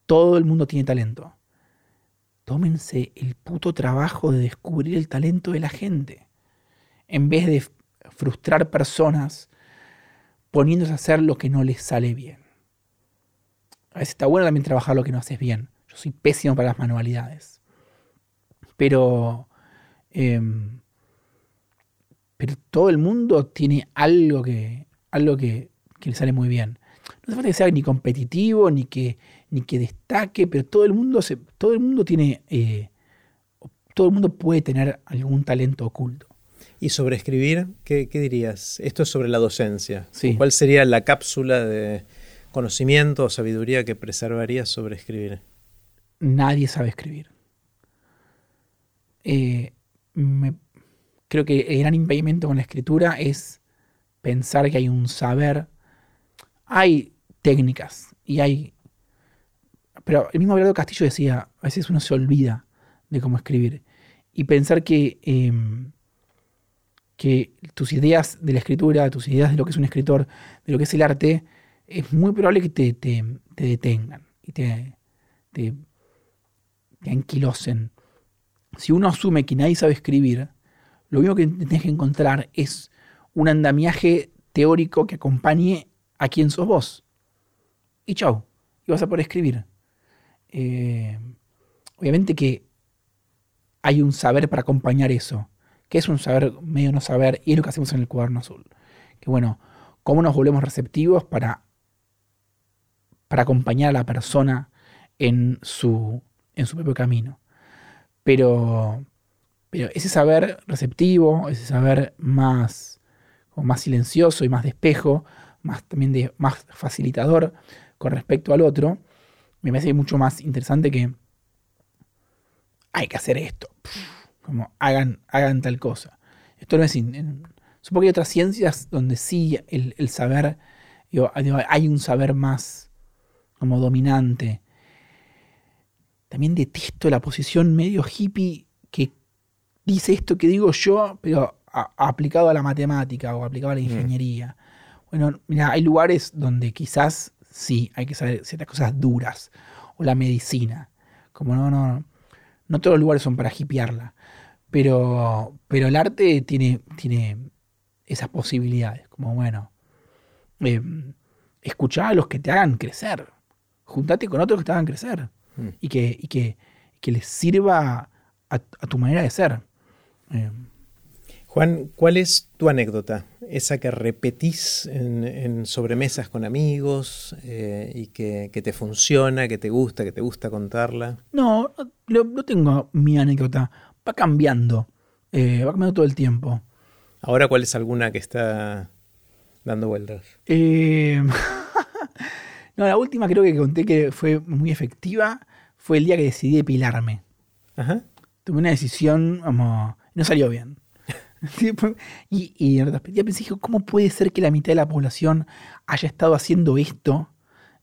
todo el mundo tiene talento. Tómense el puto trabajo de descubrir el talento de la gente. En vez de frustrar personas poniéndose a hacer lo que no les sale bien. A veces está bueno también trabajar lo que no haces bien. Yo soy pésimo para las manualidades. Pero. Em, pero todo el mundo tiene algo que. algo que, le sale muy bien. No hace falta que sea ni competitivo, ni que, ni que destaque, pero todo el mundo se, todo el mundo tiene. Eh, todo el mundo puede tener algún talento oculto. ¿Y sobre escribir? ¿Qué, dirías? Esto es sobre la docencia. ¿Cuál sería la cápsula de, conocimiento o sabiduría que preservarías sobre escribir? Nadie sabe escribir. Eh, creo que el gran impedimento con la escritura es pensar que hay un saber. Hay técnicas y hay. Pero el mismo Abelardo Castillo decía: a veces uno se olvida de cómo escribir. Y pensar que, em, que tus ideas de la escritura, tus ideas de lo que es un escritor, de lo que es el arte, es muy probable que te, detengan y te, te, anquilosen. Si uno asume que nadie sabe escribir, lo único que tienes que encontrar es un andamiaje teórico que acompañe a quien sos vos. Y chau, y vas a poder escribir. Eh, obviamente que hay un saber para acompañar eso, que es un saber medio no saber, y es lo que hacemos en el cuaderno azul. Que bueno, cómo nos volvemos receptivos para para acompañar a la persona en su, en su propio camino. Pero, pero ese saber receptivo, ese saber más, más silencioso y más despejo, más también de, más facilitador con respecto al otro, me parece mucho más interesante que hay que hacer esto. Como hagan, hagan tal cosa. Esto no es. supongo que hay otras ciencias donde sí el, saber. hay un saber más como dominante. También detesto la posición medio hippie que dice esto que digo yo, pero aplicado a la matemática o aplicado a la mm. ingeniería. Bueno, mira, hay lugares donde quizás sí hay que saber ciertas cosas duras. O la medicina. Como no, no, no todos los lugares son para hippiearla. Pero, pero el arte tiene, tiene esas posibilidades. Como bueno, eh, escuchar a los que te hagan crecer juntate con otros que te hagan crecer mm. y, que, que, que, les sirva a, tu manera de ser. Eh, Juan, ¿cuál es tu anécdota? Esa que repetís en, sobremesas con amigos eh, y que, te funciona, que te gusta, que te gusta contarla. No, no, tengo mi anécdota. Va cambiando. Eh, va cambiando todo el tiempo. ¿Ahora cuál es alguna que está dando vueltas? Eh, No, la última creo que conté que fue muy efectiva fue el día que decidí depilarme. Ajá. Tuve una decisión como... No salió bien. y, y en retrospectiva pensé, ¿cómo puede ser que la mitad de la población haya estado haciendo esto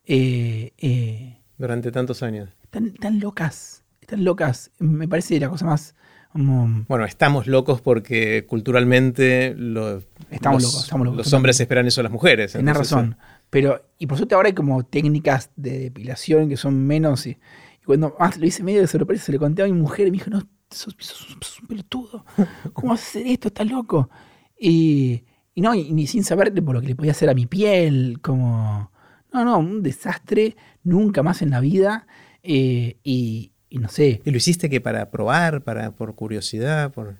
eh, eh, Durante tantos años. tan, tan locas? Están locas. Me parece la cosa más... como- Bueno, estamos locos porque culturalmente lo- Estamos los, locos, estamos locos, los hombres esperan eso a las mujeres. Entonces, razón. Pero, y por suerte ahora hay como técnicas de depilación que son menos. Y, y cuando más lo hice medio de sorpresa, se le conté a mi mujer y me dijo, no, sos, sos- sos un pelotudo. ¿Cómo vas a hacer esto? Estás loco. Y, y no, y, ni sin saber por lo que le podía hacer a mi piel, como. No, no, un desastre, nunca más en la vida. eh, y, y no sé, ¿Y lo hiciste que para probar, para por curiosidad? Por...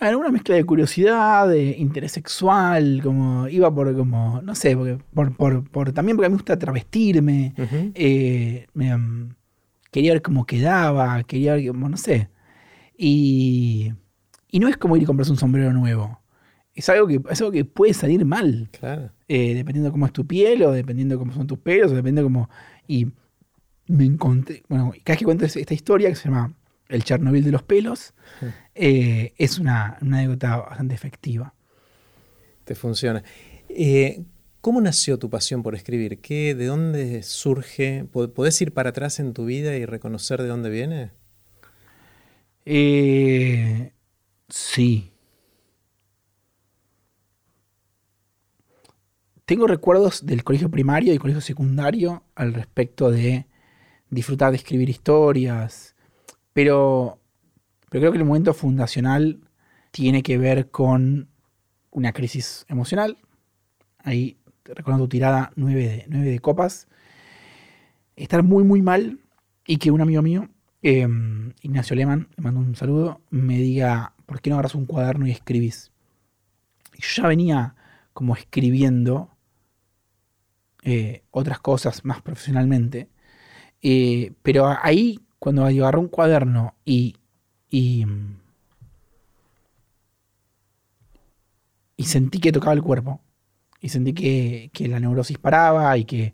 Bueno, una mezcla de curiosidad, de interés sexual, como iba por como, no sé, porque, por, por, por- también porque me gusta travestirme, eh, me, mm, quería ver cómo quedaba, quería ver, como, no sé. Y, y no es como ir y comprarse un sombrero nuevo. Es algo que, es algo que puede salir mal, Claro. eh, dependiendo de cómo es tu piel, o dependiendo de cómo son tus pelos, o dependiendo de cómo... Y me encontré, bueno, cada vez que cuento esta historia, que se llama El Chernobyl de los pelos, eh, es una, una anécdota bastante efectiva. Te funciona. Eh, ¿Cómo nació tu pasión por escribir? ¿Qué, ¿De dónde surge? ¿Po- ¿Podés ir para atrás en tu vida y reconocer de dónde viene? Eh, sí. Tengo recuerdos del colegio primario y colegio secundario al respecto de disfrutar de escribir historias, pero, creo que el momento fundacional tiene que ver con una crisis emocional. Ahí recuerdo tu tirada 9 de, 9 de copas. Estar muy, muy mal y que un amigo mío eh, Ignacio Lehmann, le mando un saludo, me diga, ¿por qué no agarras un cuaderno y escribís? Yo ya venía como escribiendo eh, otras cosas más profesionalmente, eh, pero ahí, cuando agarré un cuaderno y, y, y sentí que tocaba el cuerpo, y sentí que, que la neurosis paraba y que,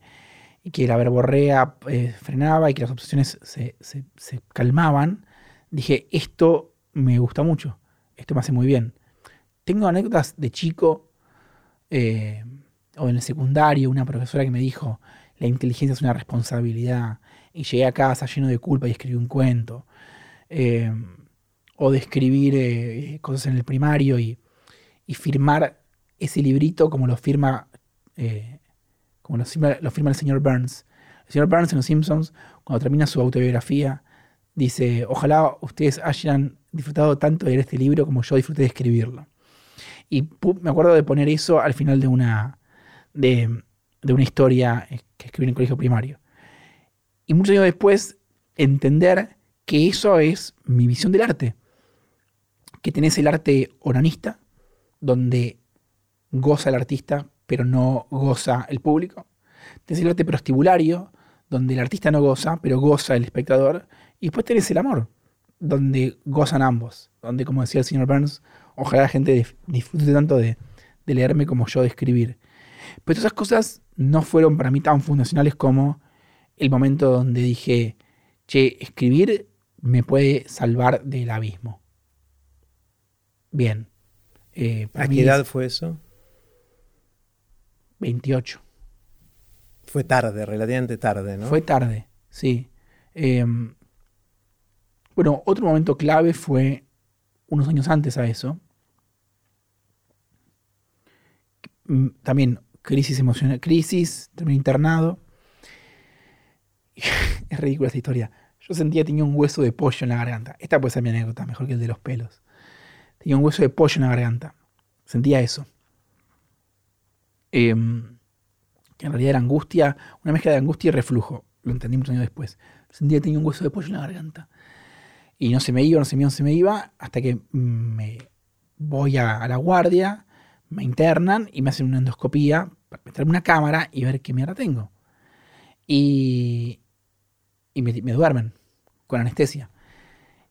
y que la verborrea eh, frenaba y que las obsesiones se, se- calmaban, dije, esto me gusta mucho, esto me hace muy bien. Tengo anécdotas de chico eh, o en el secundario, una profesora que me dijo, la inteligencia es una responsabilidad, y llegué a casa lleno de culpa y escribí un cuento. Eh, o de escribir cosas en el primario y, y firmar ese librito como lo firma como lo firma, lo el señor Burns. El señor Burns en Los Simpsons, cuando termina su autobiografía, dice, ojalá ustedes hayan disfrutado tanto de leer este libro como yo disfruté de escribirlo. Y me acuerdo de poner eso al final de una, de, de una historia eh, que escribí en el colegio primario. Y muchos años después, entender que eso es mi visión del arte. Que tenés el arte oranista, donde goza el artista, pero no goza el público. Tenés el arte prostibulario, donde el artista no goza, pero goza el espectador. Y después tenés el amor, donde gozan ambos. Donde, como decía el señor Burns, ojalá la gente disfrute tanto de, de leerme como yo de escribir. Pero esas cosas no fueron para mí tan fundacionales como el momento donde dije, che, escribir me puede salvar del abismo. Bien. Eh, ¿A qué es edad fue eso? 28. Fue tarde, relativamente tarde, ¿no? Fue tarde, sí. Eh, bueno, otro momento clave fue unos años antes a eso. Mm, También crisis emocional, crisis, terminé internado. es ridícula esta historia. Yo sentía que tenía un hueso de pollo en la garganta. Esta puede ser mi anécdota, mejor que el de los pelos. Tenía un hueso de pollo en la garganta. Sentía eso. Em, que en realidad era angustia, una mezcla de angustia y reflujo. Lo entendí muchos años después. Sentía que tenía un hueso de pollo en la garganta. Y no se me iba, no se me iba, no se me iba, hasta que me voy a, la guardia, me internan y me hacen una endoscopía para meterme una cámara y ver qué mierda tengo. Y, y me, me duermen con anestesia.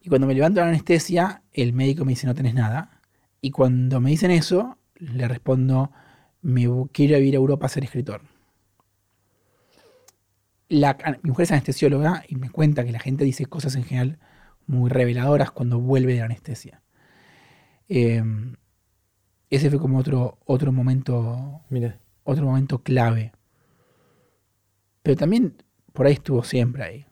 Y cuando me levanto de la anestesia, el médico me dice no tenés nada. Y cuando me dicen eso, le respondo, me quiero ir a Europa a ser escritor. la, mi mujer es anestesióloga y me cuenta que la gente dice cosas en general muy reveladoras cuando vuelve de la anestesia. Em, ese fue como otro, otro momento. Mira. Otro momento clave. Pero también por ahí estuvo siempre ahí.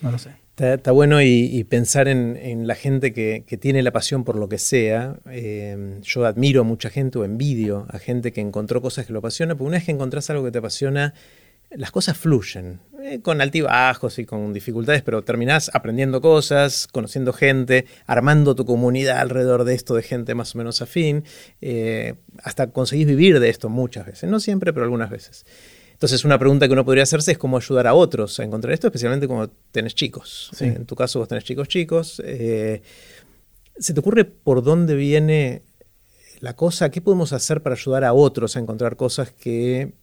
No lo sé. Está, bueno y, pensar en, la gente que, tiene la pasión por lo que sea. Em, yo admiro a mucha gente o envidio a gente que encontró cosas que lo apasiona, pero una vez que encontrás algo que te apasiona, las cosas fluyen, eh, con altibajos y con dificultades, pero terminás aprendiendo cosas, conociendo gente, armando tu comunidad alrededor de esto de gente más o menos afín, eh, hasta conseguís vivir de esto muchas veces, no siempre, pero algunas veces. Entonces, una pregunta que uno podría hacerse es cómo ayudar a otros a encontrar esto, especialmente cuando tenés chicos. En tu caso, vos tenés chicos chicos. Eh, ¿Se te ocurre por dónde viene la cosa? ¿Qué podemos hacer para ayudar a otros a encontrar cosas que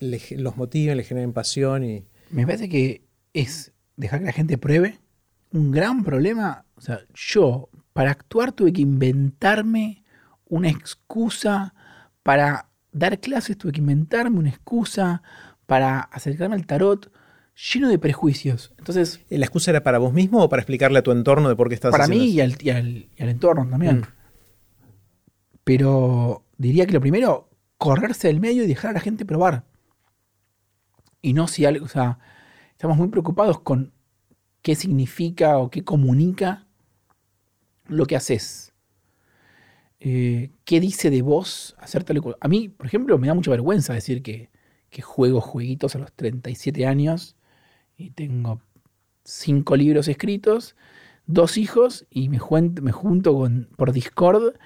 los motiven, les generen pasión. Y... Me parece que es dejar que la gente pruebe. Un gran problema, o sea, yo para actuar tuve que inventarme una excusa para dar clases, tuve que inventarme una excusa para acercarme al tarot lleno de prejuicios. Entonces, ¿La excusa era para vos mismo o para explicarle a tu entorno de por qué estás Para mí y al, y, al, entorno también. Mm. Pero diría que lo primero, correrse del medio y dejar a la gente probar y no si algo, o sea, estamos muy preocupados con qué significa o qué comunica lo que haces. Eh, ¿Qué dice de vos hacer tal A mí, por ejemplo, me da mucha vergüenza decir que, juego jueguitos a los 37 años y tengo cinco libros escritos, dos hijos y me, junto con, por Discord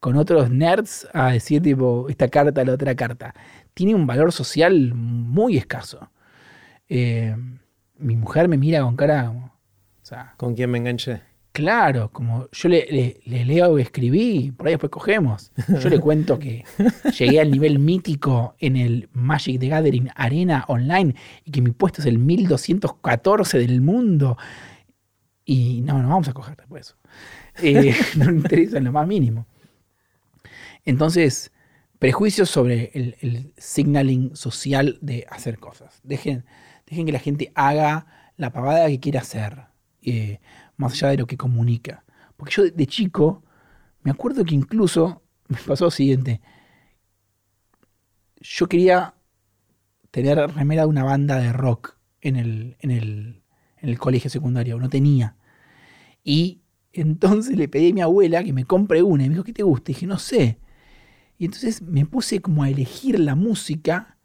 con otros nerds a decir tipo esta carta, la otra carta tiene un valor social muy escaso. Eh, mi mujer me mira con cara. O ¿Con quién me enganché? Claro, como yo le, leo y escribí, por ahí después cogemos. Yo le cuento que llegué al nivel mítico en el Magic the Gathering Arena Online y que mi puesto es el 1214 del mundo. Y no, no vamos a coger después eh, no me interesa en lo más mínimo. Entonces, prejuicios sobre el, signaling social de hacer cosas. Dejen, dejen que la gente haga la pavada que quiera hacer, eh, más allá de lo que comunica. Porque yo de, chico me acuerdo que incluso me pasó lo siguiente. Yo quería tener remera de una banda de rock en el, en el, colegio secundario, no tenía. Y entonces le pedí a mi abuela que me compre una y me dijo, ¿qué te gusta? Y dije, no sé. Y entonces me puse como a elegir la música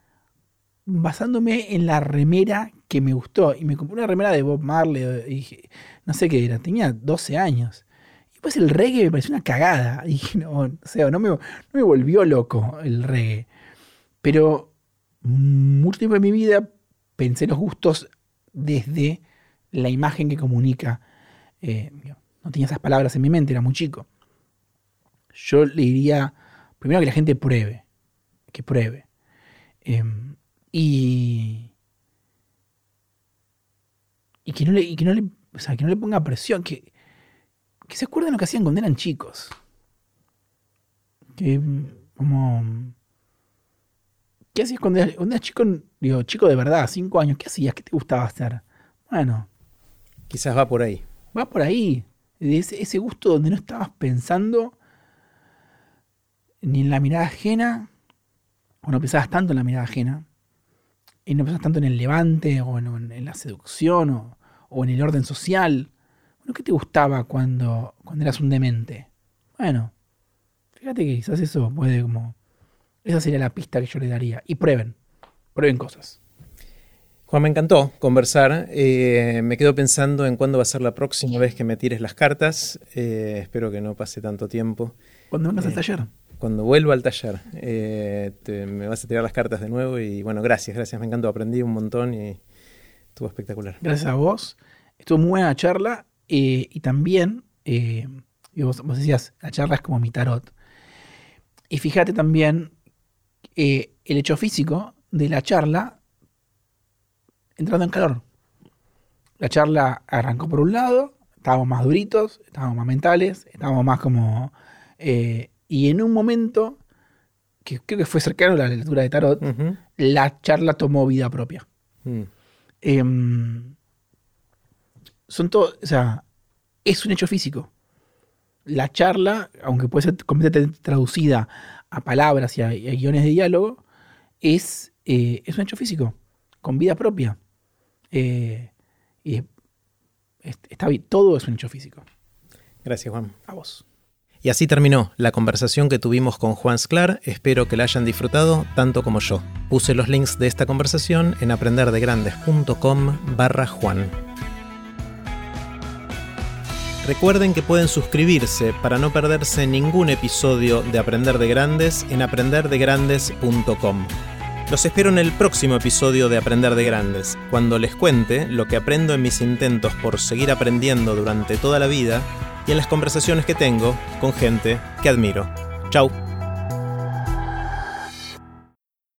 basándome en la remera que me gustó. Y me compré una remera de Bob Marley. Y dije, no sé qué era, tenía 12 años. Y después el reggae me pareció una cagada. Y no, o sea, no me, no me volvió loco el reggae. Pero mucho tiempo de mi vida pensé los gustos desde la imagen que comunica. Eh, no tenía esas palabras en mi mente, era muy chico. Yo le diría Primero que la gente pruebe, que pruebe. Em, y, y que no le, que no le, o sea, que no le ponga presión, que, que se acuerden lo que hacían cuando eran chicos. Que como... ¿Qué hacías cuando eras, chico? Digo, chico de verdad, cinco años, ¿qué hacías? ¿Qué te gustaba hacer? Bueno. Quizás va por ahí. Va por ahí. Ese, ese gusto donde no estabas pensando ni en la mirada ajena, o no pensabas tanto en la mirada ajena, y no pensabas tanto en el levante, o en, la seducción, o, en el orden social. Bueno, ¿qué te gustaba cuando, cuando eras un demente? Bueno, fíjate que quizás eso puede como... Esa sería la pista que yo le daría. Y prueben, prueben cosas. Juan, me encantó conversar. Eh, me quedo pensando en cuándo va a ser la próxima vez que me tires las cartas. Eh, espero que no pase tanto tiempo. ¿Cuándo vengas al eh, taller? Cuando vuelva al taller. Eh, me vas a tirar las cartas de nuevo y bueno, gracias, gracias, me encantó, aprendí un montón y estuvo espectacular. Gracias a vos, estuvo muy buena charla eh, y también, eh, vos, decías, la charla es como mi tarot. Y fíjate también el hecho físico de la charla entrando en calor. La charla arrancó por un lado, estábamos más duritos, estábamos más mentales, estábamos más como y en un momento, que creo que fue cercano a la lectura de Tarot, la charla tomó vida propia. Mm. em, son todo, o sea, es un hecho físico. La charla, aunque puede ser completamente traducida a palabras y a, guiones de diálogo, es, eh, es un hecho físico, con vida propia. Eh, y está bien, todo es un hecho físico. Gracias, Juan. A vos. Y así terminó la conversación que tuvimos con Juan Sclar. Espero que la hayan disfrutado tanto como yo. Puse los links de esta conversación en aprenderdegrandes.com barra Juan. Recuerden que pueden suscribirse para no perderse ningún episodio de Aprender de Grandes en aprenderdegrandes.com. Los espero en el próximo episodio de Aprender de Grandes, cuando les cuente lo que aprendo en mis intentos por seguir aprendiendo durante toda la vida y en las conversaciones que tengo con gente que admiro. Chau.